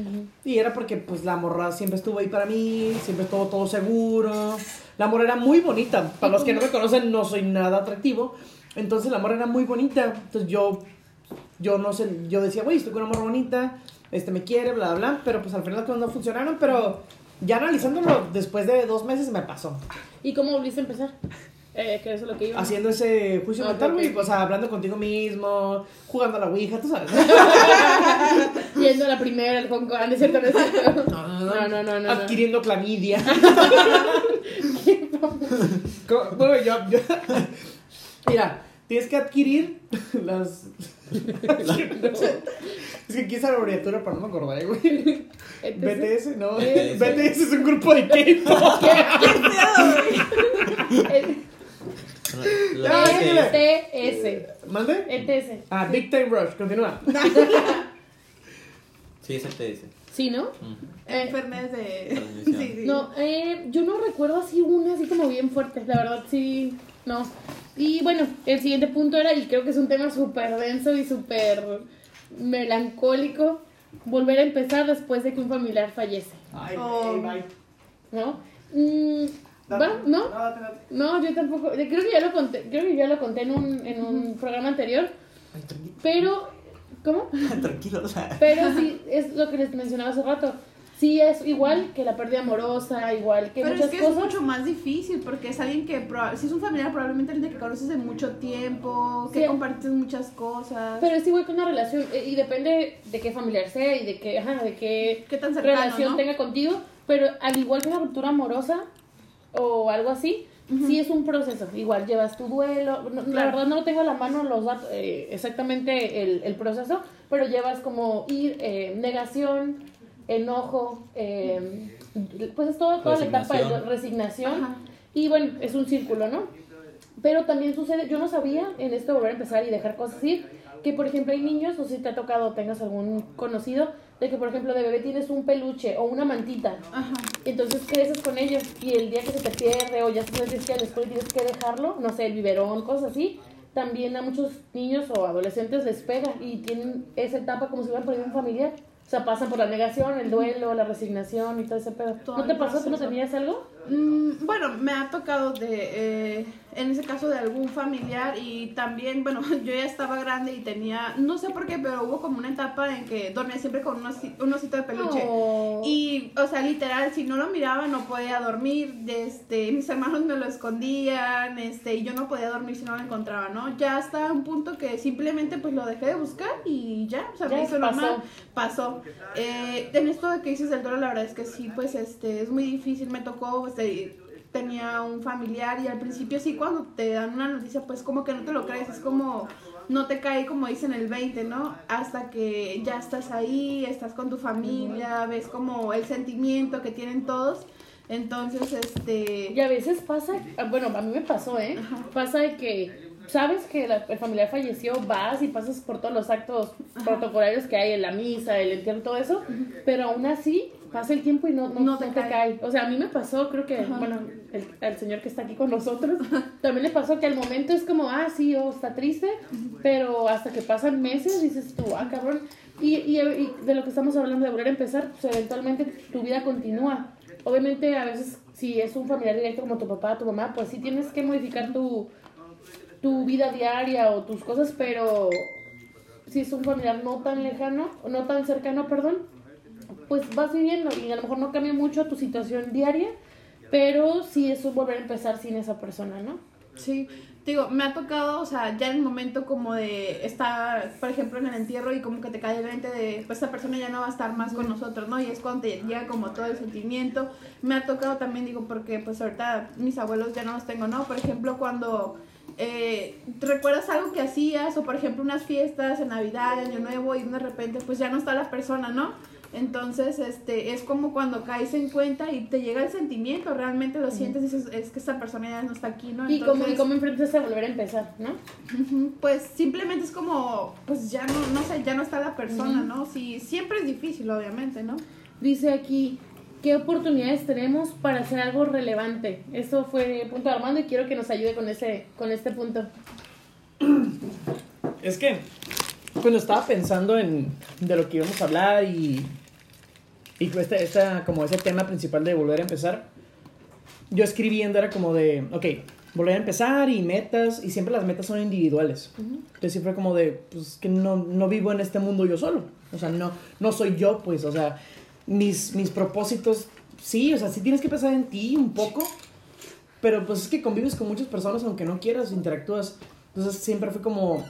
Y era porque, pues, la morra siempre estuvo ahí para mí, siempre estuvo todo seguro. La morra era muy bonita. Para los que no me conocen, no soy nada atractivo. Entonces, la morra era muy bonita. Entonces, yo, yo no sé, yo decía, güey, estoy con una morra bonita, este me quiere, bla, bla, bla. Pero, pues, al final las cosas no funcionaron. Pero, ya analizándolo, después de dos meses me pasó. ¿Y cómo volviste a empezar? Eh, que eso es lo que iba. Haciendo ese juicio Ah, mental, güey. ok. O sea, hablando contigo mismo, jugando a la ouija, tú sabes. Yendo a la primera, el Hong Kong, ¿no es cierto? ¿No? No, No, no, no, no, Adquiriendo clamidia. Bueno, yo, yo- Mira, tienes que adquirir las. es que quise la abreviatura, pero no me acordaré, güey. BTS, no. BTS. BTS es un grupo de K-pop. La- Ah, la- ETS. ¿Mande? ETS. Ah, Big Time Rush, continúa. Sí, es el TS. Sí, ¿no? Eh, Enfermedades de. Transmisión. Sí, sí. No, eh, yo no recuerdo así una así como bien fuerte, la verdad sí, no. Y bueno, el siguiente punto era, y creo que es un tema súper denso y súper melancólico, volver a empezar después de que un familiar fallece, Ay, Oh. bye. ¿no? Mm, bueno, ¿no? date, date. No, yo tampoco, creo que ya lo conté, creo que ya lo conté en un, en un programa anterior, Ay, tranquilo. pero, ¿cómo? Tranquilo, o sea. Pero sí, es lo que les mencionaba hace rato, sí es igual que la pérdida amorosa, igual que Pero muchas es que cosas. es mucho más difícil porque es alguien que, si es un familiar, probablemente alguien que conoces de mucho tiempo, que Sí. compartes muchas cosas. Pero es igual que una relación, eh, y depende de qué familiar sea y de qué, ajá, de qué ¿Qué tan cercano, relación no? tenga contigo, pero al igual que una ruptura amorosa o algo así, sí es un proceso. Igual llevas tu duelo, no- la verdad no lo tengo a la mano los datos, eh, exactamente el, el proceso, pero llevas como ir, eh, negación, enojo, eh, pues es todo, toda la etapa de Resignación. Ajá. Y bueno, es un círculo, ¿no? Pero también sucede, yo no sabía en esto de volver a empezar y dejar cosas ir, que por ejemplo hay niños, no sé si te ha tocado o tengas algún conocido, de que por ejemplo de bebé tienes un peluche o una mantita, Ajá. entonces creces con ellos y el día que se te pierde o ya se tienes que ir a la escuela y tienes que dejarlo, no sé, el biberón, cosas así, también a muchos niños o adolescentes les pega y tienen esa etapa como si hubieran perdido un familiar. O sea, pasan por la negación, el duelo, la resignación y todo ese pedo. Todo ¿No te pasó? ¿Tú no tenías algo? Mm, bueno, me ha tocado de, eh, en ese caso de algún familiar y también, bueno, yo ya estaba grande y tenía, no sé por qué, pero hubo como una etapa en que dormía siempre con un, osi- un osito de peluche. Oh. Y, o sea, literal, si no lo miraba no podía dormir, este, mis hermanos me lo escondían, este, y yo no podía dormir si no lo encontraba, ¿no? Ya hasta un punto que simplemente pues lo dejé de buscar y ya, o sea, Ya me hizo pasó. normal, pasó. Eh, en esto de que dices del duelo, la verdad es que sí, pues, este, es muy difícil, me tocó, este, tenía un familiar y al principio sí, cuando te dan una noticia, pues como que no te lo crees, es como no te cae como dicen el 20, ¿no? Hasta que ya estás ahí, estás con tu familia, ves como el sentimiento que tienen todos. Entonces, este... Y a veces pasa, ah, bueno, a mí me pasó, ¿eh? Pasa de que sabes que la, el familiar falleció, vas y pasas por todos los actos protocolarios que hay en la misa, el entierro, todo eso, pero aún así pasa el tiempo y no, no, No te no te, cae. cae. O sea, a mí me pasó, creo que, Ajá. bueno, el, al señor que está aquí con nosotros, también le pasó que al momento es como, ah, sí, oh, está triste, pero hasta que pasan meses dices tú, ah, cabrón. Y, y, y de lo que estamos hablando de volver a empezar, pues eventualmente tu vida continúa. Obviamente, a veces, si es un familiar directo como tu papá, tu mamá, pues sí tienes que modificar tu, tu vida diaria o tus cosas, pero si es un familiar no tan lejano, o no tan cercano, perdón, pues vas viviendo y a lo mejor no cambia mucho tu situación diaria, pero sí es volver a empezar sin esa persona, ¿no? Sí, digo, me ha tocado, o sea, ya en el momento como de estar, por ejemplo, en el entierro y como que te cae el 20 de, pues esta persona ya no va a estar más con nosotros, ¿no? Y es cuando te llega como todo el sentimiento. Me ha tocado también, digo, porque pues ahorita mis abuelos ya no los tengo, ¿no? Por ejemplo, cuando eh, recuerdas algo que hacías o por ejemplo unas fiestas en Navidad, Año Nuevo y de repente pues ya no está la persona, ¿no? Entonces, este, es como cuando caes en cuenta y te llega el sentimiento, realmente lo sientes y dices, es que esta persona ya no está aquí, ¿no? Y como, y como enfrentas a volver a empezar, ¿no? Pues simplemente es como, pues ya no, no sé, ya no está la persona. ¿no? Sí, siempre es difícil, obviamente, ¿no? Dice aquí, ¿qué oportunidades tenemos para hacer algo relevante? Eso fue punto de Armando y quiero que nos ayude con, ese, con este punto. Es que cuando estaba pensando en de lo que íbamos a hablar y, y este, esta, como ese tema principal de volver a empezar, yo escribiendo era como de, ok, volver a empezar y metas, y siempre las metas son individuales. Entonces siempre como de, pues que no, no vivo en este mundo yo solo. O sea, no, no soy yo, pues, o sea, mis, mis propósitos, sí, o sea, sí tienes que pensar en ti un poco, pero pues es que convives con muchas personas aunque no quieras, interactúas. Entonces siempre fue como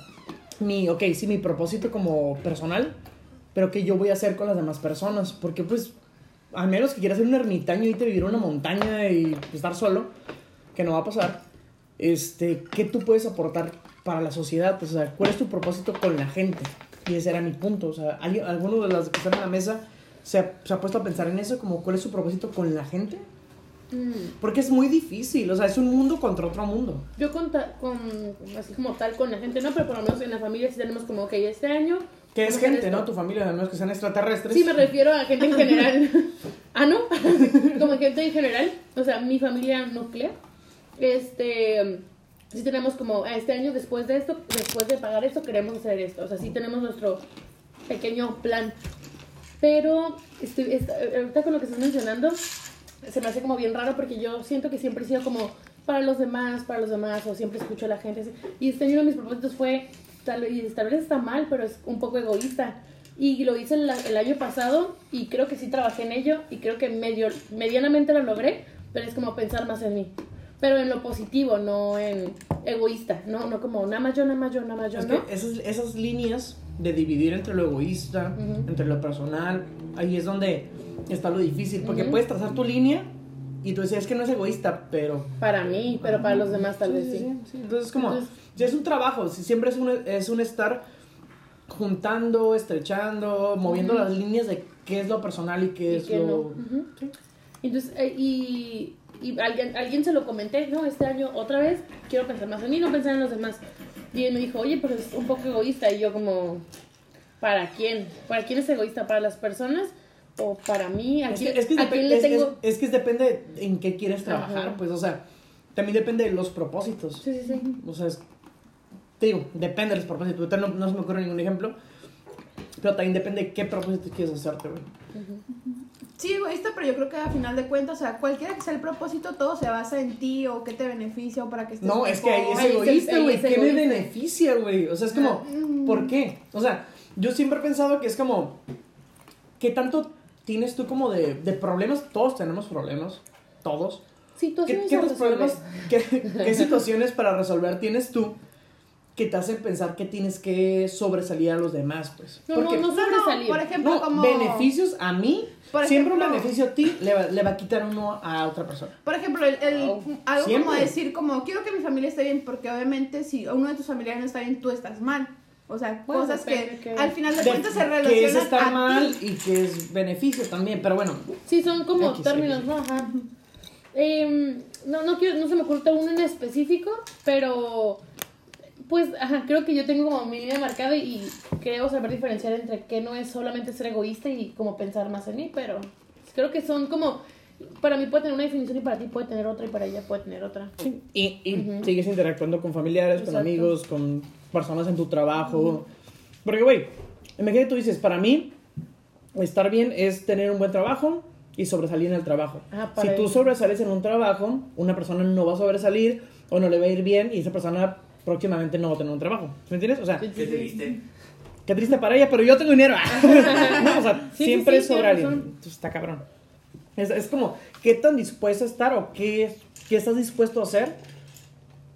mi, ok, sí, mi propósito como personal, pero que yo voy a hacer con las demás personas. Porque pues, a menos que quieras ser un ermitaño y a vivir en una montaña y estar solo, que no va a pasar, este, ¿qué tú puedes aportar para la sociedad? Pues, o sea, ¿cuál es tu propósito con la gente? Y ese era mi punto. O sea, ¿alguien- ¿alguno de los que están en la mesa se ha, se ha puesto a pensar en eso? Como, ¿cuál es su propósito con la gente? Porque es muy difícil, o sea, es un mundo contra otro mundo. Yo con, con, así como tal, con la gente, no, pero por lo menos en la familia sí tenemos como, ok, este año... Que es gente. ¿no? Tu familia, no es que sean extraterrestres. Sí, me refiero a gente en general. ah, ¿no? como gente en general. O sea, mi familia nuclear. Este. Sí tenemos como, "Ah, este año después de esto, después de pagar esto, queremos hacer esto. O sea, sí tenemos nuestro pequeño plan. Pero, estoy, est- ahorita con lo que estás mencionando, se me hace como bien raro porque yo siento que siempre he sido como para los demás, para los demás, o siempre escucho a la gente. Y este año uno de mis propósitos fue, tal, y tal vez está mal, pero es un poco egoísta. Y lo hice el, el año pasado y creo que sí trabajé en ello y creo que medio, medianamente lo logré, pero es como pensar más en mí. Pero en lo positivo, no en egoísta, no, no como nada más yo, nada más yo, nada más yo, Es ¿no? que esas, esas líneas de dividir entre lo egoísta, entre lo personal, ahí es donde está lo difícil, porque puedes trazar tu línea y tú decías que no es egoísta, pero... Para mí, pero para los demás tal vez sí. sí. Entonces es como, Entonces- ya es un trabajo, si siempre es un, es un estar juntando, estrechando, moviendo las líneas de qué es lo personal y qué Y es que lo... no. Sí. Entonces, eh, y, y alguien, alguien se lo comenté, ¿no? Este año otra vez quiero pensar más en mí, no pensar en los demás. Y él me dijo, oye, pero es un poco egoísta. Y yo como, ¿para quién? ¿Para quién es egoísta? ¿Para las personas? ¿O para mí? ¿A Es quién, que, es, que a depe- quién le es- tengo...? es- es que depende en qué quieres trabajar, Ajá. pues, o sea, también depende de los propósitos. Sí, sí, sí. O sea, es- te digo, depende de los propósitos. No, no se me ocurre ningún ejemplo. Pero también depende de qué propósitos quieres hacerte, güey. Sí, egoísta, pero yo creo que a final de cuentas, o sea, cualquiera que sea el propósito, todo se basa en ti o qué te beneficia o para que estés No, es que ahí es egoísta, güey. ¿Qué me beneficia, güey? O sea, es como. ¿por qué? O sea, yo siempre he pensado que es como, ¿qué tanto tienes tú como de, de problemas? Todos tenemos problemas, todos. ¿Qué, Situaciones qué problemas, qué, qué situaciones para resolver tienes tú que te hacen pensar que tienes que sobresalir a los demás, pues? No, Porque, no, no No, no, sobresalir. por ejemplo, no, como... beneficios a mí, Por siempre un beneficio a ti le va, le va a quitar uno a otra persona. Por ejemplo, el, el- Wow. algo Siempre. como decir, como, quiero que mi familia esté bien, porque obviamente si uno de tus familiares no está bien, tú estás mal. O sea, Bueno, cosas que, al final de, De- cuentas se que es relacionan estar a mal ti. y que es beneficio también, pero bueno, Sí, son como X, términos, X. ¿no? Ajá. Em, no, no, quiero, no se me ocurre uno en específico, pero pues, ajá, creo que yo tengo como mi línea marcada y creo saber diferenciar entre qué no es solamente ser egoísta y como pensar más en mí, pero creo que son como, para mí puede tener una definición y para ti puede tener otra y para ella puede tener otra. y, y Ujú. sigues interactuando con familiares, con Exacto. amigos, con personas en tu trabajo. Porque, güey, imagínate tú dices, para mí, estar bien es tener un buen trabajo y sobresalir en el trabajo. Ah, si tú sobresales en un trabajo, una persona no va a sobresalir o no le va a ir bien y esa persona próximamente no va a tener un trabajo. ¿Me entiendes? O sea, Sí, sí, Qué triste. Qué triste para ella, pero yo tengo dinero. no, o sea, Sí, siempre sí, es sobre alguien. Entonces está cabrón. Es, es como, ¿qué tan dispuesto a estar o qué, qué estás dispuesto a hacer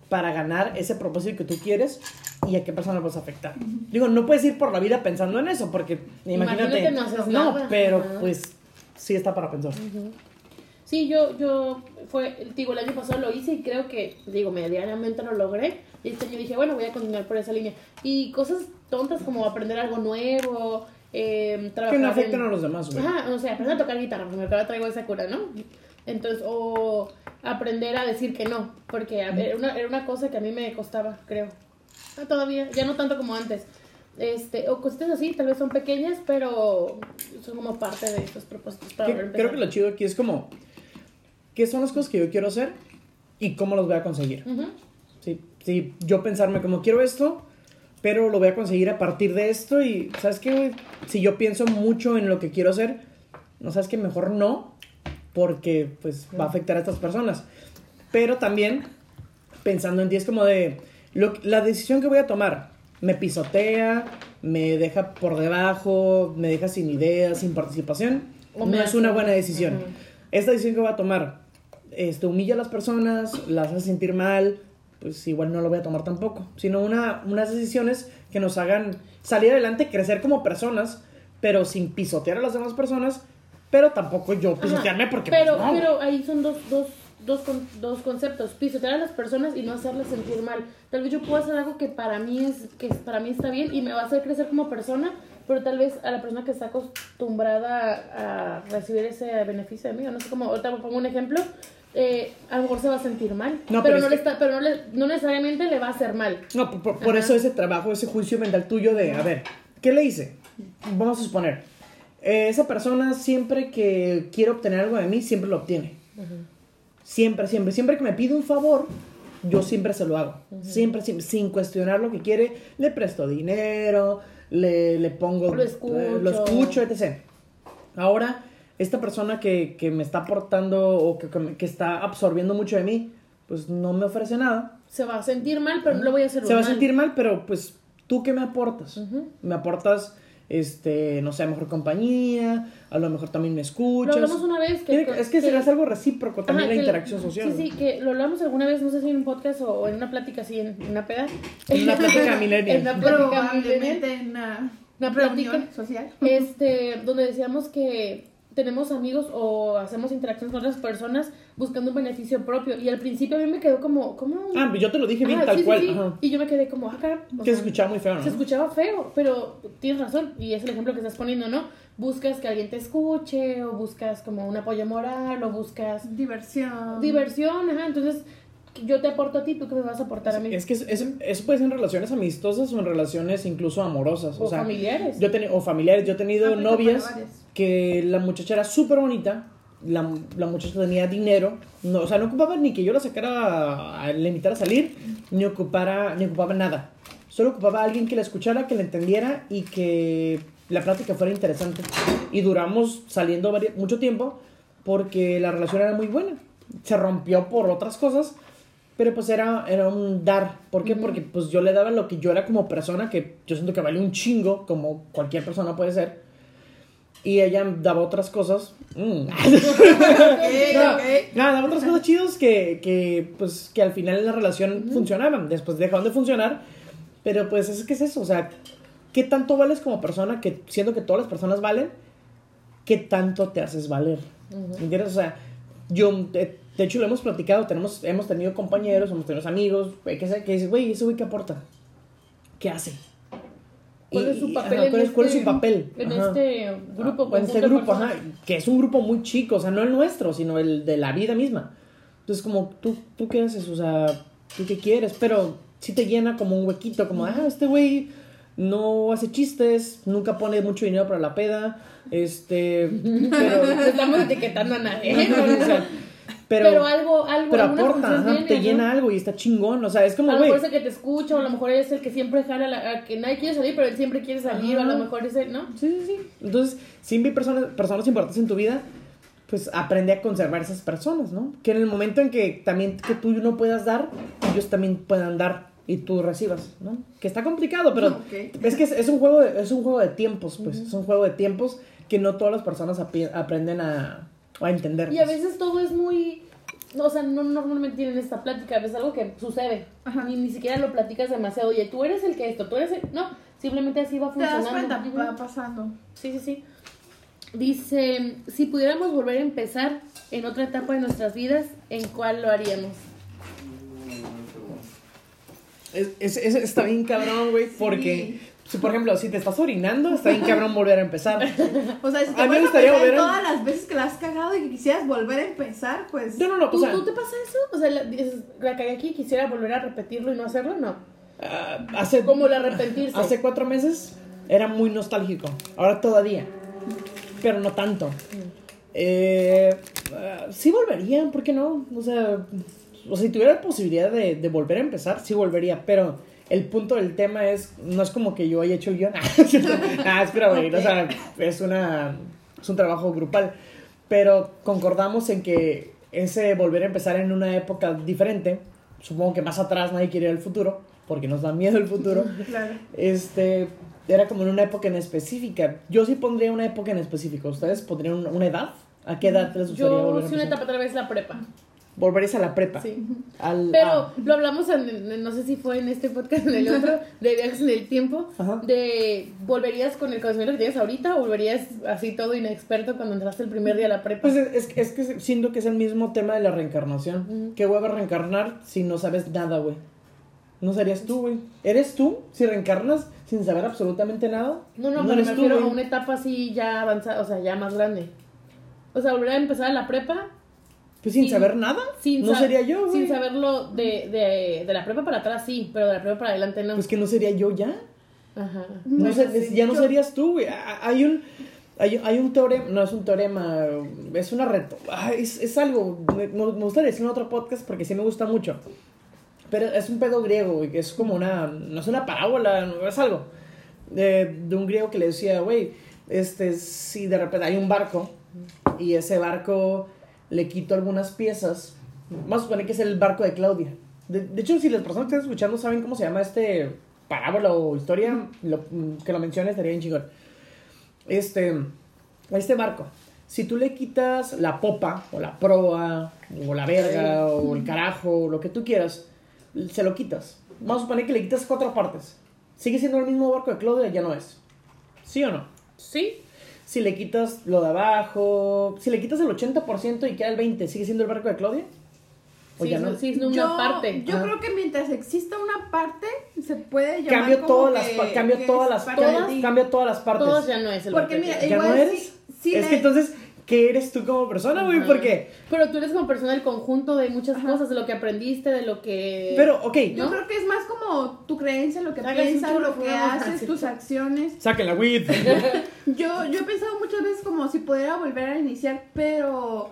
para ganar ese propósito que tú quieres y a qué persona vas a afectar? Digo, no puedes ir por la vida pensando en eso, porque imagínate. Imagínate, no haces nada. pero pues sí está para pensar. Sí, yo, yo, fue, digo, el año pasado lo hice y creo que, digo, medianamente lo logré. Y este año dije, bueno, voy a continuar por esa línea. Y cosas tontas como aprender algo nuevo, eh, trabajar Que no en- afecten a los demás, güey. Ajá, o sea, aprender a tocar guitarra, porque ahora traigo esa cura, ¿no? Entonces, o aprender a decir que no, porque a ver, era una, era una cosa que a mí me costaba, creo. Ah, todavía, ya no tanto como antes. Este, o cositas así, tal vez son pequeñas, pero son como parte de estos propósitos para Que- creo que lo chido aquí es como, ¿qué son las cosas que yo quiero hacer y cómo las voy a conseguir? Ujú. Sí, sí, yo pensarme como quiero esto, pero lo voy a conseguir a partir de esto y, ¿sabes qué, güey? Si yo pienso mucho en lo que quiero hacer, no sabes que mejor no, porque pues va a afectar a estas personas. Pero también, pensando en ti, es como de, lo- la decisión que voy a tomar, me pisotea, me deja por debajo, me deja sin ideas, sin participación, no es una buena decisión. Ujú. Esta decisión que voy a tomar, este, humilla a las personas, las hace sentir mal, pues igual no lo voy a tomar tampoco. Sino una, unas decisiones que nos hagan salir adelante, crecer como personas, pero sin pisotear a las demás personas, pero tampoco yo Ajá, pisotearme porque pero, pues, no. pero ahí son dos, dos, dos, con- dos conceptos, pisotear a las personas y no hacerlas sentir mal. Tal vez yo puedo hacer algo que para mí es, que para mí está bien y me va a hacer crecer como persona, pero tal vez a la persona que está acostumbrada a recibir ese beneficio de mí, o no sé cómo, ahorita me pongo un ejemplo, eh, a lo mejor se va a sentir mal, No, pero, pero no, le está, pero no, le- no necesariamente le va a hacer mal. No, por, por- eso ese trabajo, ese juicio mental tuyo de, a ver, ¿qué le hice? Vamos a suponer, eh, esa persona siempre que quiere obtener algo de mí, siempre lo obtiene. Siempre, siempre, siempre que me pide un favor, yo siempre se lo hago. Siempre, siempre, sin cuestionar lo que quiere, le presto dinero, le, le pongo... Lo escucho. eh, lo escucho, etc. Ahora, esta persona que, que me está aportando o que, que está absorbiendo mucho de mí, pues no me ofrece nada. Se va a sentir mal, pero no lo voy a hacer Se va a mal. sentir mal, pero pues, ¿tú qué me aportas? Me aportas, este, no sé, mejor compañía, a lo mejor también me escuchas. Lo hablamos una vez que... Tiene que- es que, será algo recíproco también Ajá, la interacción social. Sí, sí, que lo hablamos alguna vez, no sé si en un podcast o en una plática así, en una peda. En una plática millennial. En una plática en una, Una plática. social. Este, donde decíamos que tenemos amigos o hacemos interacciones con otras personas buscando un beneficio propio. Y al principio a mí me quedó como, ¿cómo? Ah, yo te lo dije bien tal sí, cual. sí. ajá. Y yo me quedé como, ah, cara. Que se escuchaba muy feo, ¿no? Se escuchaba feo, pero tienes razón, y es el ejemplo que estás poniendo, ¿no? Buscas que alguien te escuche, o buscas como un apoyo moral, o buscas Diversión. diversión, ajá, entonces yo te aporto a ti, tú qué me vas a aportar a mí. Es que es- es- eso puede ser en relaciones amistosas o en relaciones incluso amorosas. O, o sea, familiares. yo he teni- o familiares. Yo he tenido Aplica novias varias. Que la muchacha era súper bonita. La, la muchacha tenía dinero. No, o sea, no ocupaba ni que yo la sacara, a, la invitara a salir, ni, ocupara, ni ocupaba nada. Solo ocupaba a alguien que la escuchara, que la entendiera y que la plática fuera interesante. Y duramos saliendo mucho tiempo porque la relación era muy buena. Se rompió por otras cosas, pero pues era, era un dar. ¿Por qué? Porque pues yo le daba lo que yo era como persona, que yo siento que vale un chingo, como cualquier persona puede ser. Y ella daba otras cosas. mm. No, ok. no, daba otras cosas chidas que, que, pues, que al final en la relación funcionaban. Después dejaron de funcionar. Pero pues es que es eso. O sea, ¿qué tanto vales como persona? Que siendo que todas las personas valen, ¿qué tanto te haces valer? ¿Me entiendes? O sea, yo, de, de hecho, lo hemos platicado. Tenemos, hemos tenido compañeros, hemos tenido amigos, güey, que, que dices, güey, ¿ese güey qué aporta? ¿Qué hace? ¿Cuál es su y- papel ajá, en ¿cuál, es, cuál es este- su papel? En Ajá. este grupo. O en este grupo, ajá, que es un grupo muy chico, o sea, no el nuestro, sino el de la vida misma. Entonces, como, ¿tú, tú qué haces? O sea, ¿tú qué quieres? Pero sí te llena como un huequito, como, ah, este güey no hace chistes, nunca pone mucho dinero para la peda, este, pero... Estamos etiquetando a nadie. o sea, pero, pero, algo, algo, pero aporta, ajá, tiene, te ¿no? llena algo y está chingón, o sea, es A como, lo güey, mejor es el que te escucha, o a lo mejor es el que siempre jala, la, a que nadie quiere salir, pero él siempre quiere salir, o a lo mejor es el, ¿no? Sí, sí, sí. Entonces, si hay personas, personas importantes en tu vida, pues aprende a conservar esas personas, ¿no? Que en el momento en que también que tú no puedas dar, ellos también puedan dar y tú recibas, ¿no? Que está complicado, pero Ok. es que es, es un juego de, es un juego de tiempos, pues, es un juego de tiempos que no todas las personas aprenden a, a entender. Y a pues. veces todo es muy... no, O sea, no normalmente tienen esta plática, a veces algo que sucede. Ajá. Ni, ni siquiera lo platicas demasiado. Oye, tú eres el que esto, tú eres el... No, simplemente así va Te das funcionando. cuenta, va pasando. Sí, sí, sí. Dice, si pudiéramos volver a empezar en otra etapa de nuestras vidas, ¿en cuál lo haríamos? Es, es- es- está bien cabrón, güey, porque, si, por ejemplo, si te estás orinando, está bien cabrón volver a empezar. O sea, si te A mí me gustaría volver a- todas las veces que la has cagado y que quisieras volver a empezar, pues. No, no, no, o ¿Tú, sea, tú te pasa eso? O sea, la- la cagué aquí, quisiera volver a repetirlo y no hacerlo, no. ah, hace, Como el arrepentirse. hace cuatro meses era muy nostálgico, ahora todavía, pero no tanto. Eh, ah, sí volvería, ¿por qué no? O sea, o sea, si tuviera la posibilidad de, de volver a empezar, sí volvería, pero el punto del tema es, no es como que yo haya hecho el guion. ah, espera, güey, o sea, es, una, es un trabajo grupal, pero concordamos en que ese volver a empezar en una época diferente, supongo que más atrás nadie quiere ir al futuro, porque nos da miedo el futuro, Claro. este, era como en una época en específica. Yo sí pondría una época en específico. ¿Ustedes pondrían una, edad? ¿A qué edad les gustaría Yo volver a sí una empezar? etapa otra vez la prepa. Volverías a la prepa. Sí. Al- Pero ah, lo hablamos, en, no sé si fue en este podcast o en el otro, de viajes en el tiempo, Ajá. de ¿volverías con el conocimiento que tienes ahorita o volverías así todo inexperto cuando entraste el primer día a la prepa? Pues es, es, es que siento que es el mismo tema de la reencarnación. Ujú. ¿Qué hueva reencarnar si no sabes nada, güey? No serías tú, güey. ¿Eres tú si reencarnas sin saber absolutamente nada? no, no, pero me eres tú, refiero a una etapa así ya avanzada, o sea, ya más grande. O sea, volver a empezar a la prepa Pues sin sin- saber nada. sin no sería yo, güey. Sin saberlo de, de, de la prepa para atrás sí, pero de la prepa para adelante no. Pues que no sería yo ya. Ajá. No sé, sí. ya no serías tú, güey. Hay un, hay, hay un teorema, no es un teorema, es una reto. es, es algo, me, me gustaría decir en otro podcast porque sí me gusta mucho. Pero es un pedo griego, güey, que es como una, no es una parábola, no, es algo. De, de un griego que le decía, güey, este, si de repente hay un barco y ese barco le quito algunas piezas, vamos a suponer que es el barco de Claudia. De, de hecho, si las personas que están escuchando saben cómo se llama este parábola o historia, lo- que lo menciones estaría bien chingón. Este, este barco, si tú le quitas la popa, o la proa, o la verga, o el carajo, o lo que tú quieras, se lo quitas. Vamos a suponer que le quitas cuatro partes. ¿Sigue siendo el mismo barco de Claudia? Ya no es. ¿Sí o no? Sí, Si le quitas lo de abajo, si le quitas el 80% y queda el 20%, ¿sigue siendo el barco de Claudia? ¿O sí, ya no? sí, es una yo, parte. Yo creo que mientras exista una parte, se puede llamar Cambio como todas las, que- pa- cambio que todas las, parte de cambio, todas las partes. Ya no es el Porque mira. ¿Ya no igual eres? sí- sí es le- que entonces, ¿qué eres tú como persona, güey? Porque, Pero tú eres como persona el conjunto de muchas Ajá. cosas, de lo que aprendiste, de lo que... pero, ok, Yo ¿no? creo que es más como tu creencia, lo que Hagas piensas, lo que churro, haces, tus acciones. saquen la weed. Yo, yo he pensado muchas veces como si pudiera volver a iniciar, pero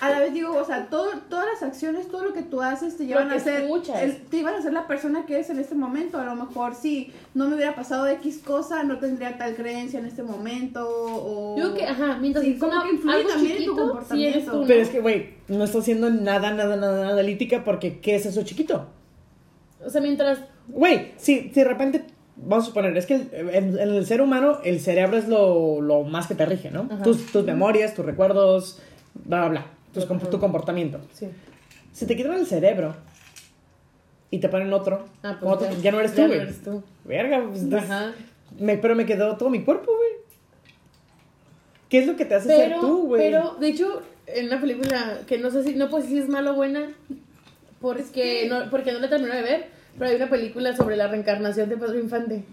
a la vez digo, o sea, todo, todas las acciones, todo lo que tú haces te llevan a ser, el- te llevan a ser la persona que eres en este momento. A lo mejor si no me hubiera pasado X cosa, no tendría tal creencia en este momento. O... Yo creo que, ajá, mientras Sí, como que influye algo también en tu chiquito, sí tú, comportamiento. ¿no? Pero es que, güey, no está haciendo nada, nada, nada, analítica porque ¿qué es eso chiquito? O sea, mientras... Güey, si, si de repente, vamos a suponer, es que en, en el ser humano el cerebro es lo, lo más que te rige, ¿no? Tus, tus memorias, tus recuerdos, bla, bla, bla, tus tu comportamiento. Sí. Si te quitan el cerebro y te ponen otro, Ah, pues otro, ya, no eres tú, ya güey. no eres tú. Verga, pues, Ajá. me- pero me quedó todo mi cuerpo, güey. ¿Qué es lo que te hace ser Pero, tú, güey? pero, de hecho, en una película que no sé si, no decir si es mala o buena, porque, no, porque no la terminé de ver, pero hay una película sobre la reencarnación de Pedro Infante.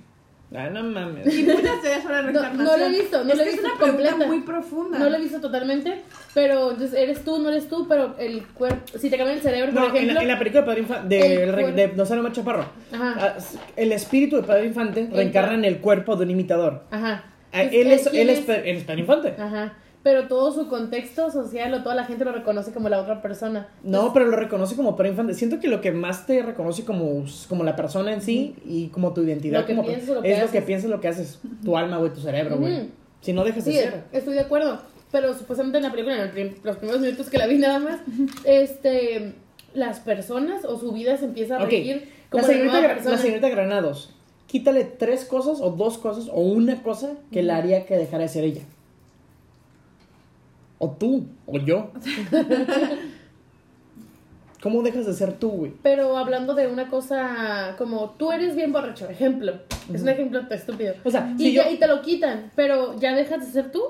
Ah, no mames. Y muchas teorías sobre la No- reencarnación. no lo he visto, no es lo he visto es una pregunta completa. muy profunda. No lo he visto totalmente, pero entonces eres tú, no eres tú, pero el cuerpo, si te cambian el cerebro, por No, en ejemplo, la, en la película de Pedro Infante, de, de, de Gonzalo Chaparro, Ajá. ah, el espíritu de Pedro Infante reencarna en el cuerpo de un imitador. ajá. Ah, Él es, ¿quién él es, él es Pedro Infante. Ajá. Pero todo su contexto social o toda la gente lo reconoce como la otra persona. No, pero lo reconoce como Pedro Infante. Siento que lo que más te reconoce como, como la persona en sí y como tu identidad Lo que como piensas o lo que es lo que piensas, lo que haces. Tu alma, güey, tu cerebro, güey. Si no dejas de Sí, ser. estoy de acuerdo. Pero supuestamente en la película, en el los primeros minutos que la vi nada más, este, las personas o su vida se empieza a regir La como la señorita, persona. la señorita Granados, quítale tres cosas o dos cosas o una cosa que la haría que dejara de ser ella. O tú, o yo. ¿Cómo dejas de ser tú, güey? Pero hablando de una cosa como tú eres bien borracho, ejemplo. Es un ejemplo estúpido. O sea, Y, si ya- yo, y te lo quitan, pero ya dejas de ser tú.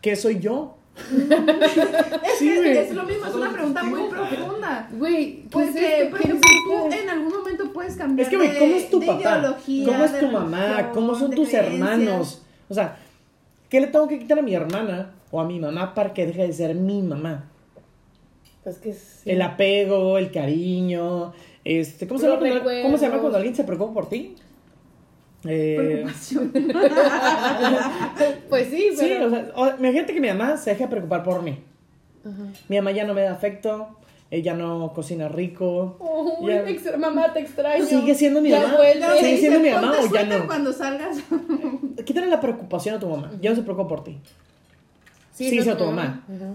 ¿qué soy yo? Es, Sí, que güey. es lo mismo, es una pregunta muy profunda. Güey, ¿qué Porque, es esto? por ¿Qué ejemplo, es tú en algún momento puedes cambiar Es que, güey, de- ¿cómo es tu papá? ideología, ¿Cómo es tu mamá? ¿Cómo son tus creencias. hermanos? O sea, ¿qué le tengo que quitar a mi hermana o a mi mamá para que deje de ser mi mamá? Pues que sí. El apego, el cariño, este, ¿cómo se, llama cuando. ¿cómo se llama cuando alguien se preocupa por ti? Eh, Preocupación. Pues sí, sí, pero... o sea, o- imagínate que mi mamá se deja preocupar por mí. Ajá. Mi mamá ya no me da afecto, ella no cocina rico. Oh, Ya- extra- mamá, te extraño. ¿Sigue siendo mi Ya mamá? vuelve. ¿Sigue siendo mi "Ponte mamá o ya no? cuando salgas. Quítale la preocupación a tu mamá, ya no se preocupa por ti. Sí, no, sí, a tu no. mamá. Ajá.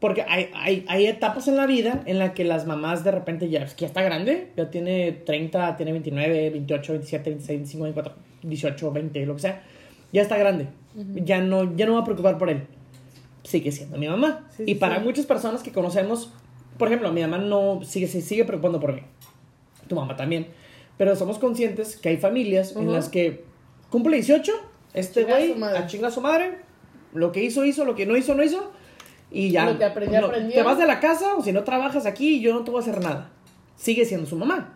Porque hay, hay, hay etapas en la vida en la que las mamás de repente ya, es que ya está grande, ya tiene 30, tiene 29, 28, 27, 26, 25, 24, 18, 20, lo que sea. Ya está grande. ya, no, ya no va a preocupar por él. Sigue siendo mi mamá. Sí, y sí, para sí. muchas personas que conocemos, por ejemplo, mi mamá no sigue, se sigue preocupando por mí. Tu mamá también. Pero somos conscientes que hay familias en Ujú. las que cumple 18, este a güey madre. a chinga a su madre, lo que hizo, hizo, lo que no hizo, no hizo. Y ya. Lo que aprendió, no, aprendió. Te vas de la casa o si no trabajas aquí, yo no te voy a hacer nada. Sigue siendo su mamá.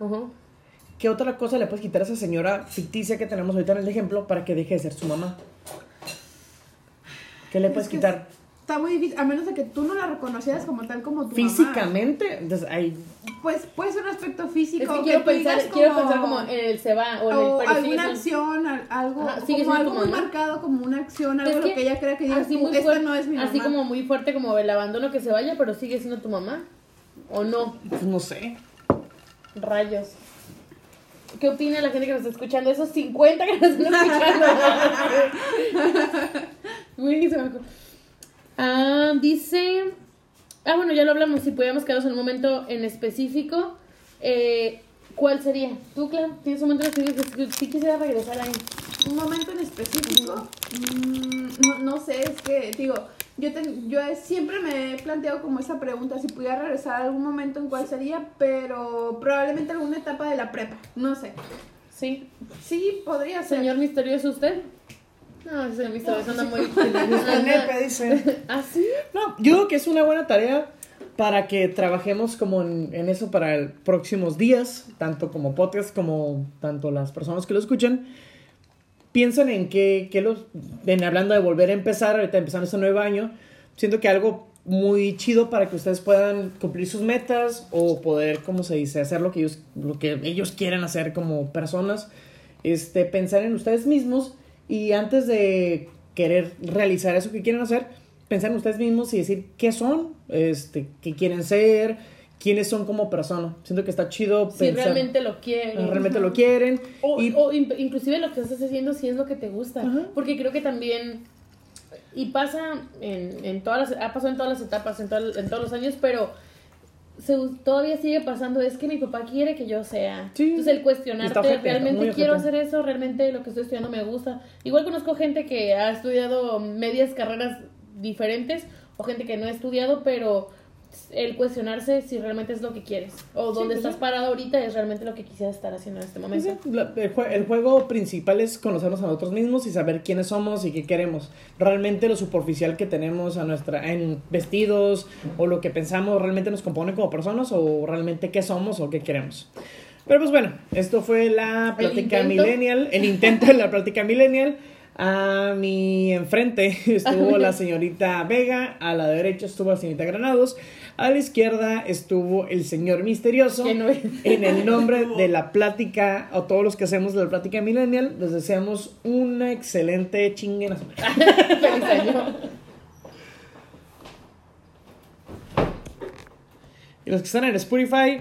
¿Qué otra cosa le puedes quitar a esa señora ficticia que tenemos ahorita en el ejemplo para que deje de ser su mamá? ¿Qué le Es puedes que quitar? Está muy difícil, a menos de que tú no la reconocieras como tal como tu mamá. Físicamente, entonces, hay Pues puede ser un aspecto físico. Es que que quiero pensar, digas quiero pensar como en el se va o en el pero alguna acción, al- algo, Ajá, sigue como siendo algo muy mamá. marcado como una acción, algo Es lo que ella crea que digas así tú, muy esta fuerte, no es mi mamá. Así como muy fuerte como el abandono que se vaya, pero sigue siendo tu mamá. ¿O no? pues no sé. Rayos. ¿Qué opina la gente que nos está escuchando? Esos 50 que nos están escuchando. Uy, se me ocurrió. Ah, dice. Ah, bueno, ya lo hablamos. Si pudiéramos quedarnos en un momento en específico, eh, ¿cuál sería? ¿Tú, Clan? ¿Tienes un momento en específico que sí quisiera regresar ahí? un momento en específico, mm, no, no sé, es que digo, yo, ten- yo siempre me he planteado como esa pregunta, si pudiera regresar a algún momento en cuál sería, pero probablemente alguna etapa de la prepa, no sé. Sí. Sí, podría ser. ¿Señor misterioso usted? No, ese señor misterioso anda muy. Nepe, dice. ¿Ah, sí? No, yo creo que es una buena tarea para que trabajemos como en, en eso para los próximos días, tanto como podcast como tanto las personas que lo escuchan. Piensen en que, que los, en hablando de volver a empezar, ahorita empezando este nuevo año, siento que algo muy chido para que ustedes puedan cumplir sus metas o poder, como se dice, hacer lo que ellos, lo que ellos quieren hacer como personas, este, pensar en ustedes mismos y antes de querer realizar eso que quieren hacer, pensar en ustedes mismos y decir qué son, este, qué quieren ser, quiénes son como persona. Siento que está chido Si pensar. realmente lo quiere. realmente lo quieren. O, y, o in- inclusive lo que estás haciendo si es lo que te gusta. Ajá. Porque creo que también, y pasa en, en todas las, ha pasado en todas las etapas, en, todo- en todos los años, pero se, todavía sigue pasando, es que mi papá quiere que yo sea. Sí. Entonces el cuestionarte, realmente quiero hacer eso, realmente lo que estoy estudiando me gusta. Igual conozco gente que ha estudiado medias carreras diferentes o gente que no ha estudiado, pero el cuestionarse si realmente es lo que quieres o donde pues estás sí. parado ahorita es realmente lo que quisieras estar haciendo en este Sí, momento. sí, la- el, jue- el juego principal es conocernos a nosotros mismos y saber quiénes somos y qué queremos. Realmente lo superficial que tenemos a nuestra, en vestidos o lo que pensamos realmente nos compone como personas o realmente qué somos o qué queremos. Pero pues bueno, esto fue la plática millennial, el intento de la plática millennial. A mi enfrente estuvo la señorita Vega, a la derecha estuvo la señorita Granados, a la izquierda estuvo el señor misterioso. No. En el nombre de la plática, o todos los que hacemos de la plática millennial, les deseamos una excelente chinguen a su madre. Feliz año. Y los que están en Spotify,